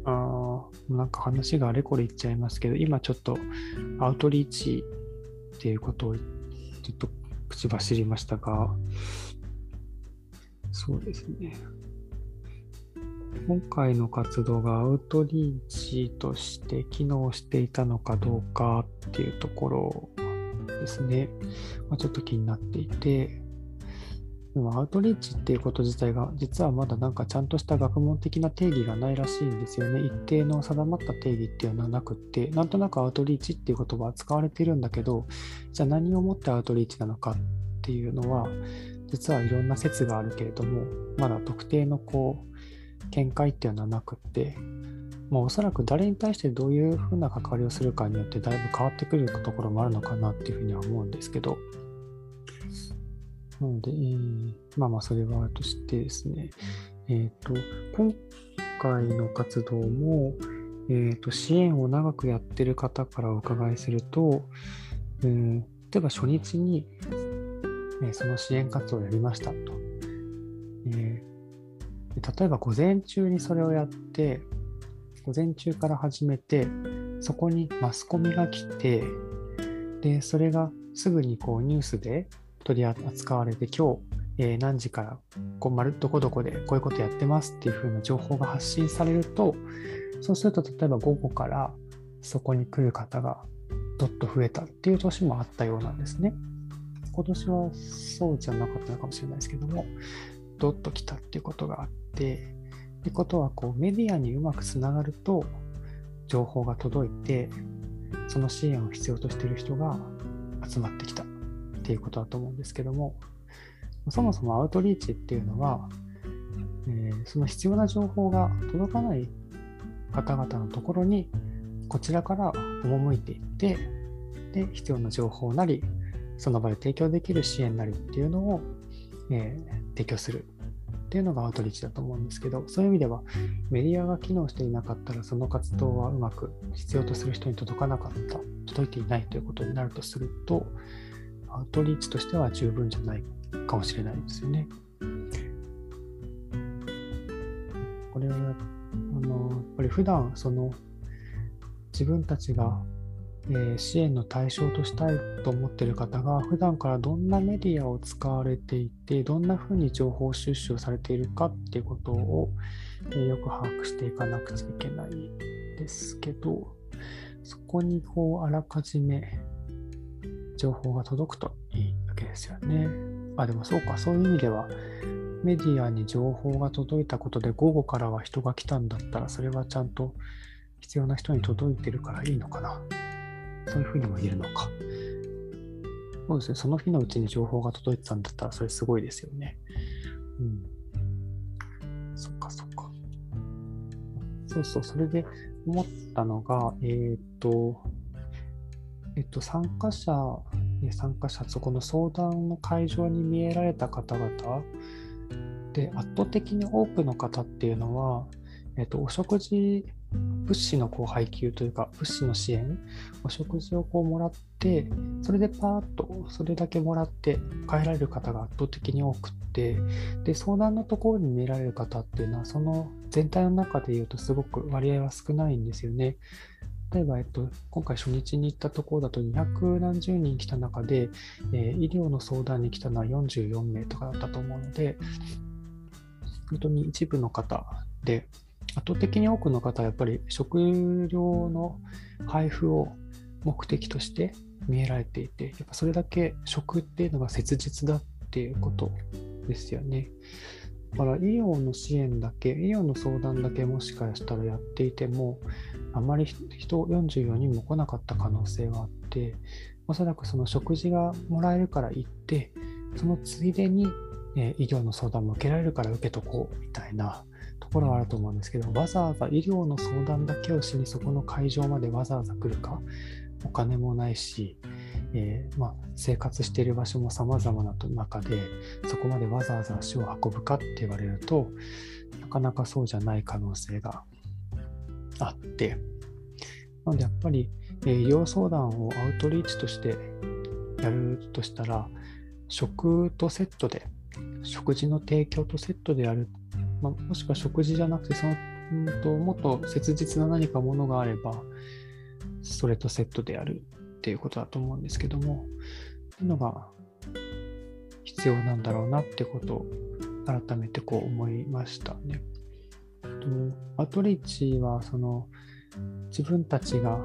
あなんか話があれこれ言っちゃいますけど、今ちょっとアウトリーチっていうことをちょっと口走りましたが、そうですね。今回の活動がアウトリーチとして機能していたのかどうかっていうところですね、まあ、ちょっと気になっていて、でもアウトリーチっていうこと自体が実はまだなんかちゃんとした学問的な定義がないらしいんですよね。一定の定まった定義っていうのはなくって、なんとなくアウトリーチっていう言葉は使われてるんだけど、じゃあ何をもってアウトリーチなのかっていうのは、実はいろんな説があるけれども、まだ特定のこう、見解っていうのはなくって、まあ、おそらく誰に対してどういうふうな関わりをするかによってだいぶ変わってくるところもあるのかなっていうふうには思うんですけど、なので、えー、まあまあそれはとしてですね、えっ、ー、と、今回の活動も、えーと、支援を長くやってる方からお伺いすると、うん、例えば初日に、え、その支援活動をやりましたと、例えば午前中にそれをやって午前中から始めてそこにマスコミが来てでそれがすぐにこうニュースで取り扱われて今日、えー、何時からこう丸どこどこでこういうことやってますっていう風な情報が発信されるとそうすると例えば午後からそこに来る方がどっと増えたっていう年もあったようなんですね。今年はそうじゃなかったのかもしれないですけども、どっと来たっていうことがあって、ってことはこうメディアにうまくつながると情報が届いて、その支援を必要としている人が集まってきたっていうことだと思うんですけども、そもそもアウトリーチっていうのは、えー、その必要な情報が届かない方々のところにこちらから赴いていってで必要な情報なりその場で提供できる支援なりっていうのを、えー、提供するっていうのがアウトリーチだと思うんですけどそういう意味ではメディアが機能していなかったらその活動はうまく必要とする人に届かなかった届いていないということになるとするとアウトリーチとしては十分じゃないかもしれないですよね。これはあのやっぱり普段その自分たちが、え、支援の対象としたいと思っている方が普段からどんなメディアを使われていてどんなふうに情報収集されているかっていうことを、え、よく把握していかなくちゃいけないですけどそこにこうあらかじめ情報が届くといいわけですよね。あでもそうかそういう意味ではメディアに情報が届いたことで午後からは人が来たんだったらそれはちゃんと必要な人に届いてるからいいのかなそういうふうにも言えるのか。そうですね。その日のうちに情報が届いてたんだったらそれすごいですよね。うん。そっかそっか。そうそう。それで思ったのがえっ、とえっと参加者参加者そこの相談の会場に見えられた方々で圧倒的に多くの方っていうのは、えっと、お食事物資のこう配給というか物資の支援お食事をこうもらってそれでパーッとそれだけもらって帰られる方が圧倒的に多くってで相談のところに見られる方っていうのはその全体の中でいうとすごく割合は少ないんですよね。例えば、えっと、今回初日に行ったところだと200何十人来た中で、えー、医療の相談に来たのは44名とかだったと思うので、本当に一部の方で、圧倒的に多くの方はやっぱり食料の配布を目的として見えられていて、やっぱそれだけ食っていうのが切実だっていうことですよね。だから医療の支援だけ、医療の相談だけもしかしたらやっていても、あまり人44人も来なかった可能性はあって、おそらくその食事がもらえるから行って、そのついでにえ医療の相談も受けられるから受けとこうみたいなところはあると思うんですけどわざわざ医療の相談だけをしにそこの会場までわざわざ来るかお金もないし、えー、まあ、生活している場所も様々な中でそこまでわざわざ足を運ぶかって言われるとなかなかそうじゃない可能性があって。なのでやっぱり、えー、医療相談をアウトリーチとしてやるとしたら食とセットで食事の提供とセットである、まあ、もしくは食事じゃなくてその、うんと、もっと切実な何かものがあればそれとセットであるっていうことだと思うんですけどもっていうのが必要なんだろうなってことを改めてこう思いましたね。アトリッチはその自分たちが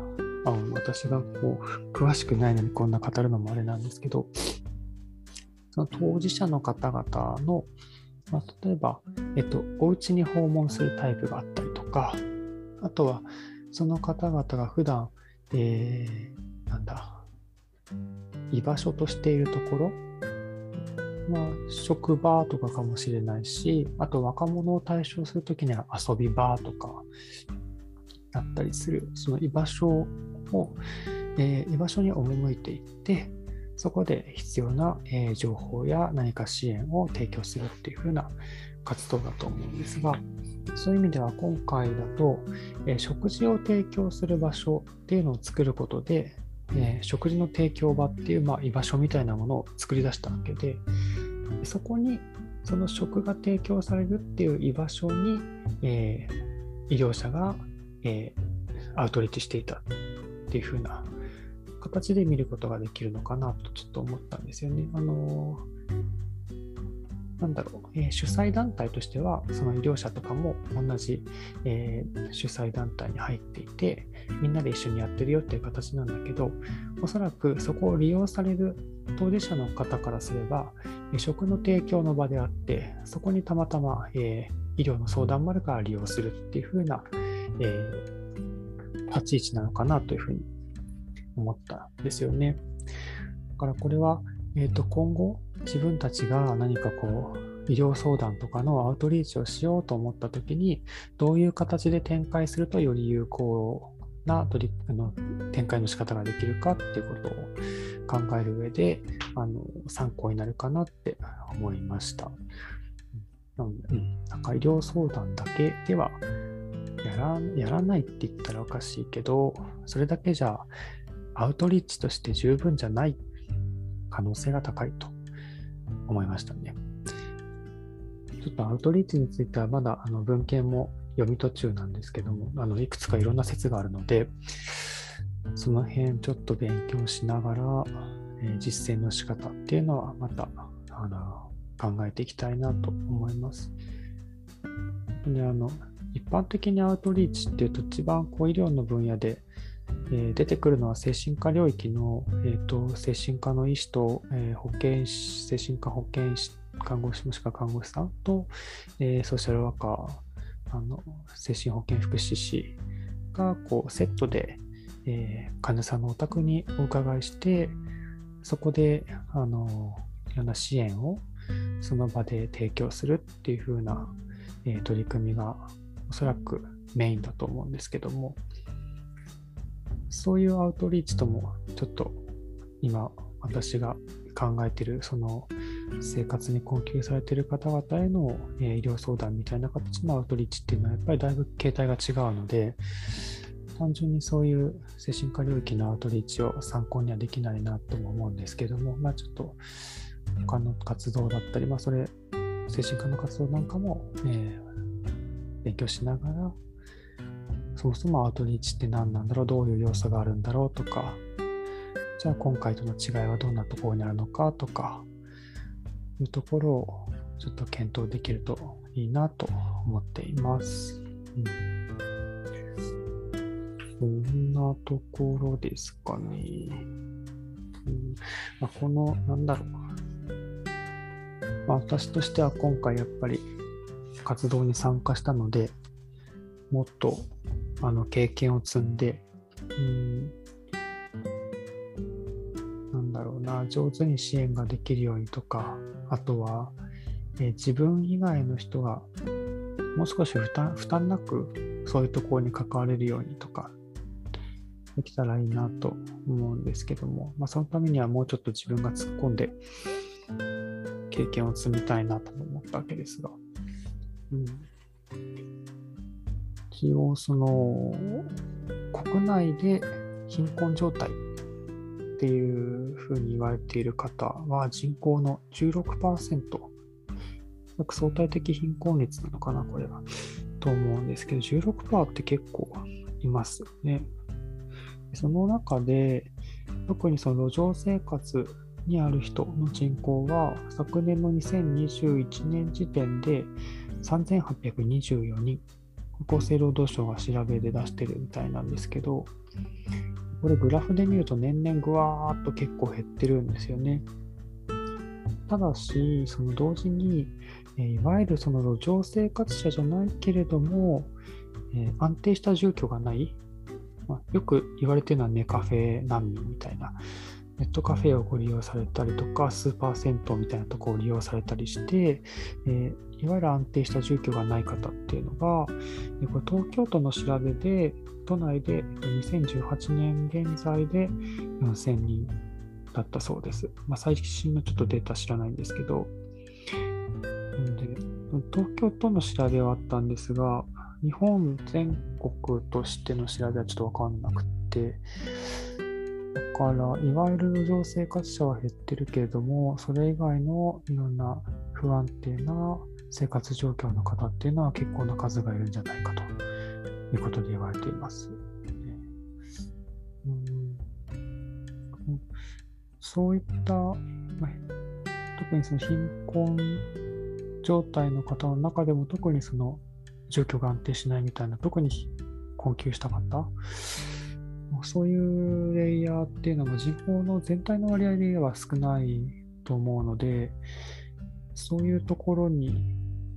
あ私がこう詳しくないのにこんな語るのもあれなんですけどその当事者の方々の、まあ、例えば、えっと、お家に訪問するタイプがあったりとか、あとは、その方々が普段、えー、なんだ、居場所としているところ、まあ、職場とかかもしれないし、あと若者を対象するときには遊び場とかだったりする、その居場所を、えー、居場所に赴いていって、そこで必要な、え情報や何か支援を提供するっていう風な活動だと思うんですが、そういう意味では今回だと、え、食事を提供する場所っていうのを作ることで、え、食事の提供場っていう、まあ、居場所みたいなものを作り出したわけで、そこにその食が提供されるっていう居場所に、えー、医療者が、えー、アウトリーチしていたっていう風な形で見ることができるのかなとちょっと思ったんですよね。あのなんだろう、え、主催団体としては、その医療者とかも同じ、え、主催団体に入っていて、みんなで一緒にやってるよっていう形なんだけど、おそらくそこを利用される当事者の方からすれば、食の提供の場であって、そこにたまたま、え、医療の相談もあるから利用するっていう風な、え、立ち位置なのかなというふうに思ったんですよね。だからこれは、えー、と今後自分たちが何かこう医療相談とかのアウトリーチをしようと思った時にどういう形で展開するとより有効な取りの展開の仕方ができるかっていうことを考える上であの参考になるかなって思いました。うん、なんか医療相談だけではやらやらないって言ったらおかしいけどそれだけじゃアウトリーチとして十分じゃない可能性が高いと思いましたね。ちょっとアウトリーチについてはまだあの文献も読み途中なんですけども、あのいくつかいろんな説があるので、その辺ちょっと勉強しながら、えー、実践の仕方っていうのはまたあの考えていきたいなと思います。であの一般的にアウトリーチっていうと一番こう医療の分野でえ、出てくるのは精神科領域の、えーと、精神科の医師と、えー、保健師、精神科保健師、看護師もしくは看護師さんと、えー、ソーシャルワーカー、あの精神保健福祉士がこうセットで、えー、患者さんのお宅にお伺いして、そこであのいろんな支援をその場で提供するっていう風な、えー、取り組みがおそらくメインだと思うんですけども、そういうアウトリーチともちょっと今私が考えてるその生活に困窮されてる方々への、え医療相談みたいな形のアウトリーチっていうのはやっぱりだいぶ形態が違うので単純にそういう精神科領域のアウトリーチを参考にはできないなとも思うんですけどもまあちょっと他の活動だったりまあそれ精神科の活動なんかも、えー、勉強しながらそもそもアウトリーチって何なんだろうどういう要素があるんだろうとかじゃあ今回との違いはどんなところにあるのかとかいうところをちょっと検討できるといいなと思っています。うん、そんなところですかね。うんまあ、この、なんだろう。まあ、私としては今回やっぱり活動に参加したので、もっとあの経験を積んで、うん、なんだろうな、上手に支援ができるようにとか、あとは、え自分以外の人がもう少し負担負担なくそういうところに関われるようにとかできたらいいなと思うんですけども、まあ、そのためにはもうちょっと自分が突っ込んで経験を積みたいなと思ったわけですが、うん、一応その国内で貧困状態っていうふうに言われている方は人口の16%約相対的貧困率なのかなこれは。と思うんですけど16%って結構いますよね。その中で特にその路上生活にある人の人口は昨年の2021年時点で3824人。厚生労働省が調べで出してるみたいなんですけど、これグラフで見ると年々ぐわーっと結構減ってるんですよね。ただし、その同時に、いわゆるその路上生活者じゃないけれども、え安定した住居がない、ま、よく言われてるのはネカフェ難民みたいな、ネットカフェをご利用されたりとか、スーパー銭湯みたいなところを利用されたりして、えー、いわゆる安定した住居がない方っていうのが、これ東京都の調べで、都内で2018年現在で4000人だったそうです。まあ、最新のちょっとデータ知らないんですけど、で東京都の調べはあったんですが、日本全国としての調べはちょっとわかんなくて、から、いわゆる路上生活者は減ってるけれども、それ以外のいろんな不安定な生活状況の方っていうのは結構な数がいるんじゃないかということで言われています。うんそういった、特にその貧困状態の方の中でも特にその状況が安定しないみたいな、特に困窮した方、そういうレイヤーっていうのは人口の全体の割合で言えば少ないと思うので、そういうところに、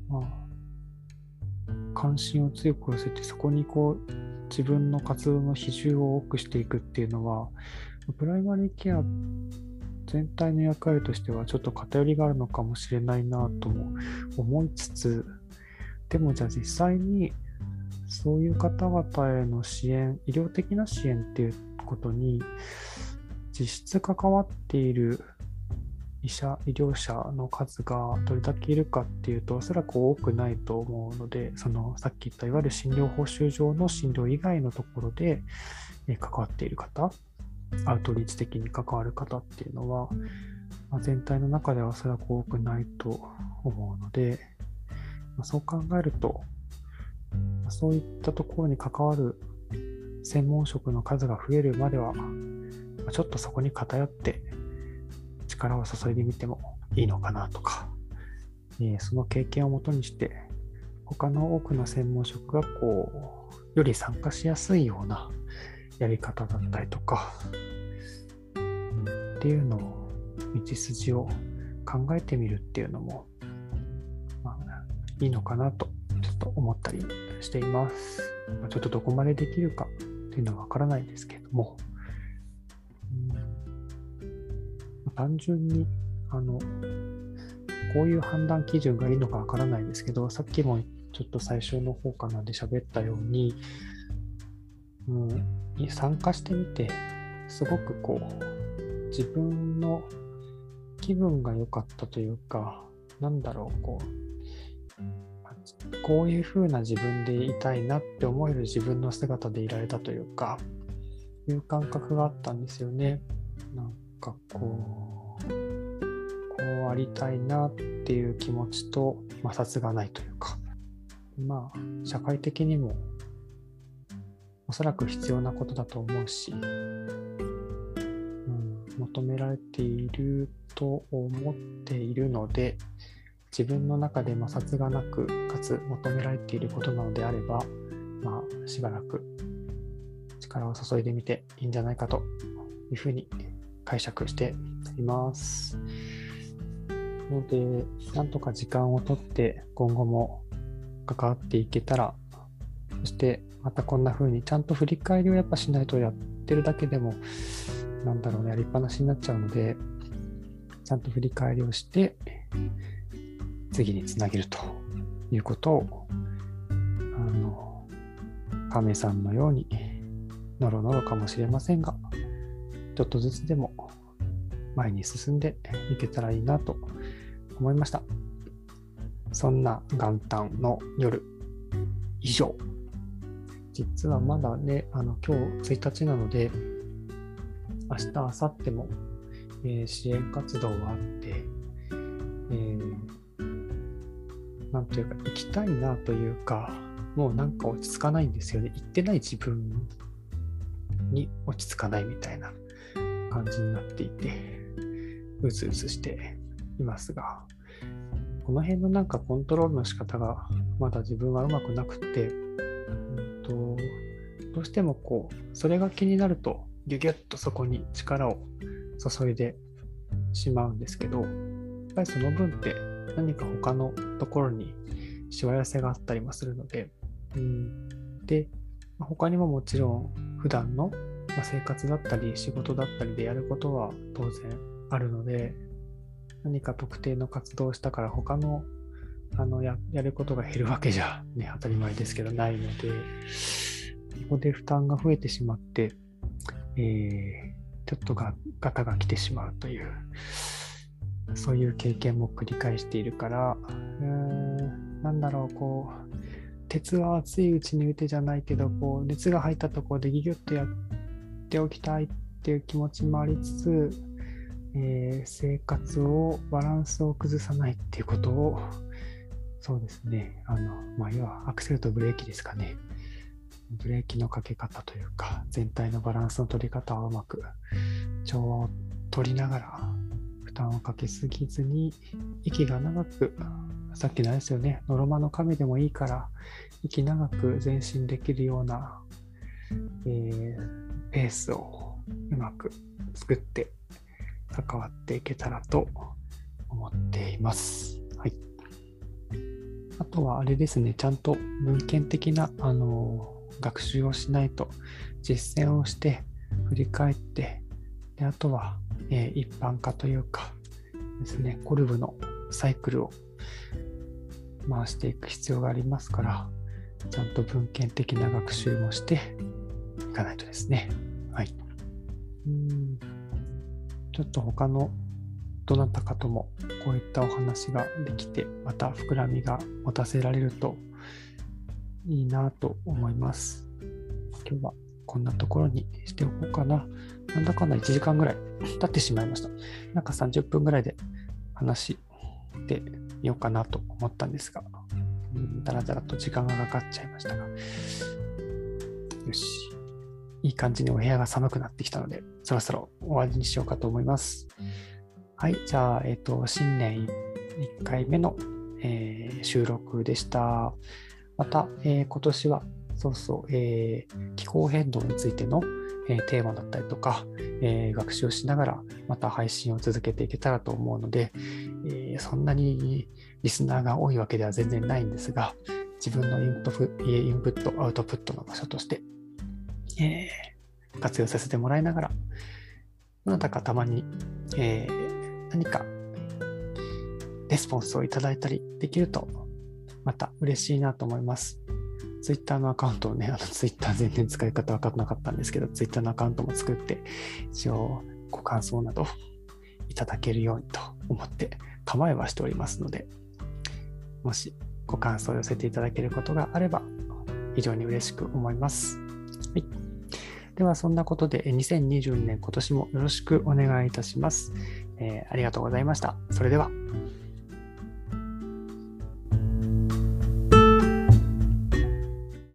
まあ、関心を強く寄せて、そこにこう、自分の活動の比重を多くしていくっていうのは、プライマリーケア全体の役割としてはちょっと偏りがあるのかもしれないなとも思いつつ、でもじゃあ実際にそういう方々への支援、医療的な支援っていうことに実質関わっている医者、医療者の数がどれだけいるかっていうと、おそらく多くないと思うので、そのさっき言ったいわゆる診療報酬上の診療以外のところで関わっている方、アウトリーチ的に関わる方っていうのは、まあ、全体の中ではおそらく多くないと思うので、まあ、そう考えると、そういったところに関わる専門職の数が増えるまでは、ちょっとそこに偏って力を注いでみてもいいのかなとか、えその経験をもとにして、他の多くの専門職がこう、より参加しやすいようなやり方だったりとか、っていうのを、道筋を考えてみるっていうのも、いいのかなとちょっと思ったりしています。ちょっとどこまでできるかっていうのはわからないですけども、うん、単純に、あの、こういう判断基準がいいのかわからないですけど、さっきもちょっと最初の方かなで喋ったように、うん、参加してみて、すごくこう、自分の気分が良かったというか、なんだろう、こう、こういう風な自分でいたいなって思える自分の姿でいられたというか、いう感覚があったんですよね。なんかこう、こうありたいなっていう気持ちと摩擦がないというか、まあ、社会的にもおそらく必要なことだと思うし、うん、求められていると思っているので、自分の中で摩擦がなく、かつ求められていることなのであれば、まあ、しばらく力を注いでみていいんじゃないかというふうに解釈しています。ので、なんとか時間をとって今後も関わっていけたら、そしてまたこんな風にちゃんと振り返りをやっぱしないとやってるだけでも、なんだろうね、やりっぱなしになっちゃうので、ちゃんと振り返りをして、次につなげるということを、あの、亀さんのように、のろのろかもしれませんが、ちょっとずつでも前に進んでいけたらいいなと思いました。そんな元旦の夜以上。実はまだね、あの今日1日なので、明日、明後日も、えー、支援活動はあって、えーなんというか、行きたいなというか、もうなんか落ち着かないんですよね。行ってない自分に落ち着かないみたいな感じになっていて、うずうずしていますが、この辺のなんかコントロールの仕方がまだ自分はうまくなくて、どうしてもこう、それが気になると、ギュギュッとそこに力を注いでしまうんですけど、やっぱりその分って何か他のところにしわ寄せがあったりもするので、うん、で、他にももちろん普段の生活だったり仕事だったりでやることは当然あるので、何か特定の活動をしたから他のあのややることが減るわけじゃ、ね、当たり前ですけどないので、ここで負担が増えてしまって、えー、ちょっとがガタが来てしまうという、そういう経験も繰り返しているから、なんだろう、こう、鉄は熱いうちに打てじゃないけど、こう、熱が入ったところでギュギュッとやっておきたいっていう気持ちもありつつ、えー、生活を、バランスを崩さないっていうことを、そうですね、あの、まあ、要はアクセルとブレーキですかね。ブレーキのかけ方というか、全体のバランスの取り方をうまく調和を取りながら、負担をかけすぎずに、息が長く、さっきのあれですよね、ノロマの亀でもいいから、息長く前進できるような、えー、ペースをうまく作って関わっていけたらと思っています。はい。あとはあれですね、ちゃんと文献的な、あの学習をしないと実践をして振り返ってであとは、え、一般化というかですねコルブのサイクルを回していく必要がありますからちゃんと文献的な学習もしていかないとですねはいうんちょっと他のどなたかともこういったお話ができてまた膨らみが持たせられるといいなと思います。今日はこんなところにしておこうかな。なんだかんだ1時間ぐらい経ってしまいました。なんか30分ぐらいで話してみようかなと思ったんですが、だらだらと時間がかかっちゃいましたが、よし。いい感じにお部屋が寒くなってきたので、そろそろ終わりにしようかと思います。はい、じゃあ、えっ、ー、と、新年1回目の、えー、収録でした。また、えー、今年はそうそう、え、気候変動についての、えー、テーマだったりとか、えー、学習をしながらまた配信を続けていけたらと思うので、えそんなにリスナーが多いわけでは全然ないんですが、自分のインプインプット、アウトプットの場所として、え活用させてもらいながら、どなたかたまに、え何かレスポンスをいただいたりできるとまた嬉しいなと思います。ツイッターのアカウントをね、あのツイッター全然使い方分かんなかったんですけど、ツイッターのアカウントも作って、一応ご感想などいただけるようにと思って構えはしておりますので、もしご感想を寄せていただけることがあれば、非常に嬉しく思います。はい。では、そんなことで、2022年今年もよろしくお願いいたします。えー、ありがとうございました。それでは。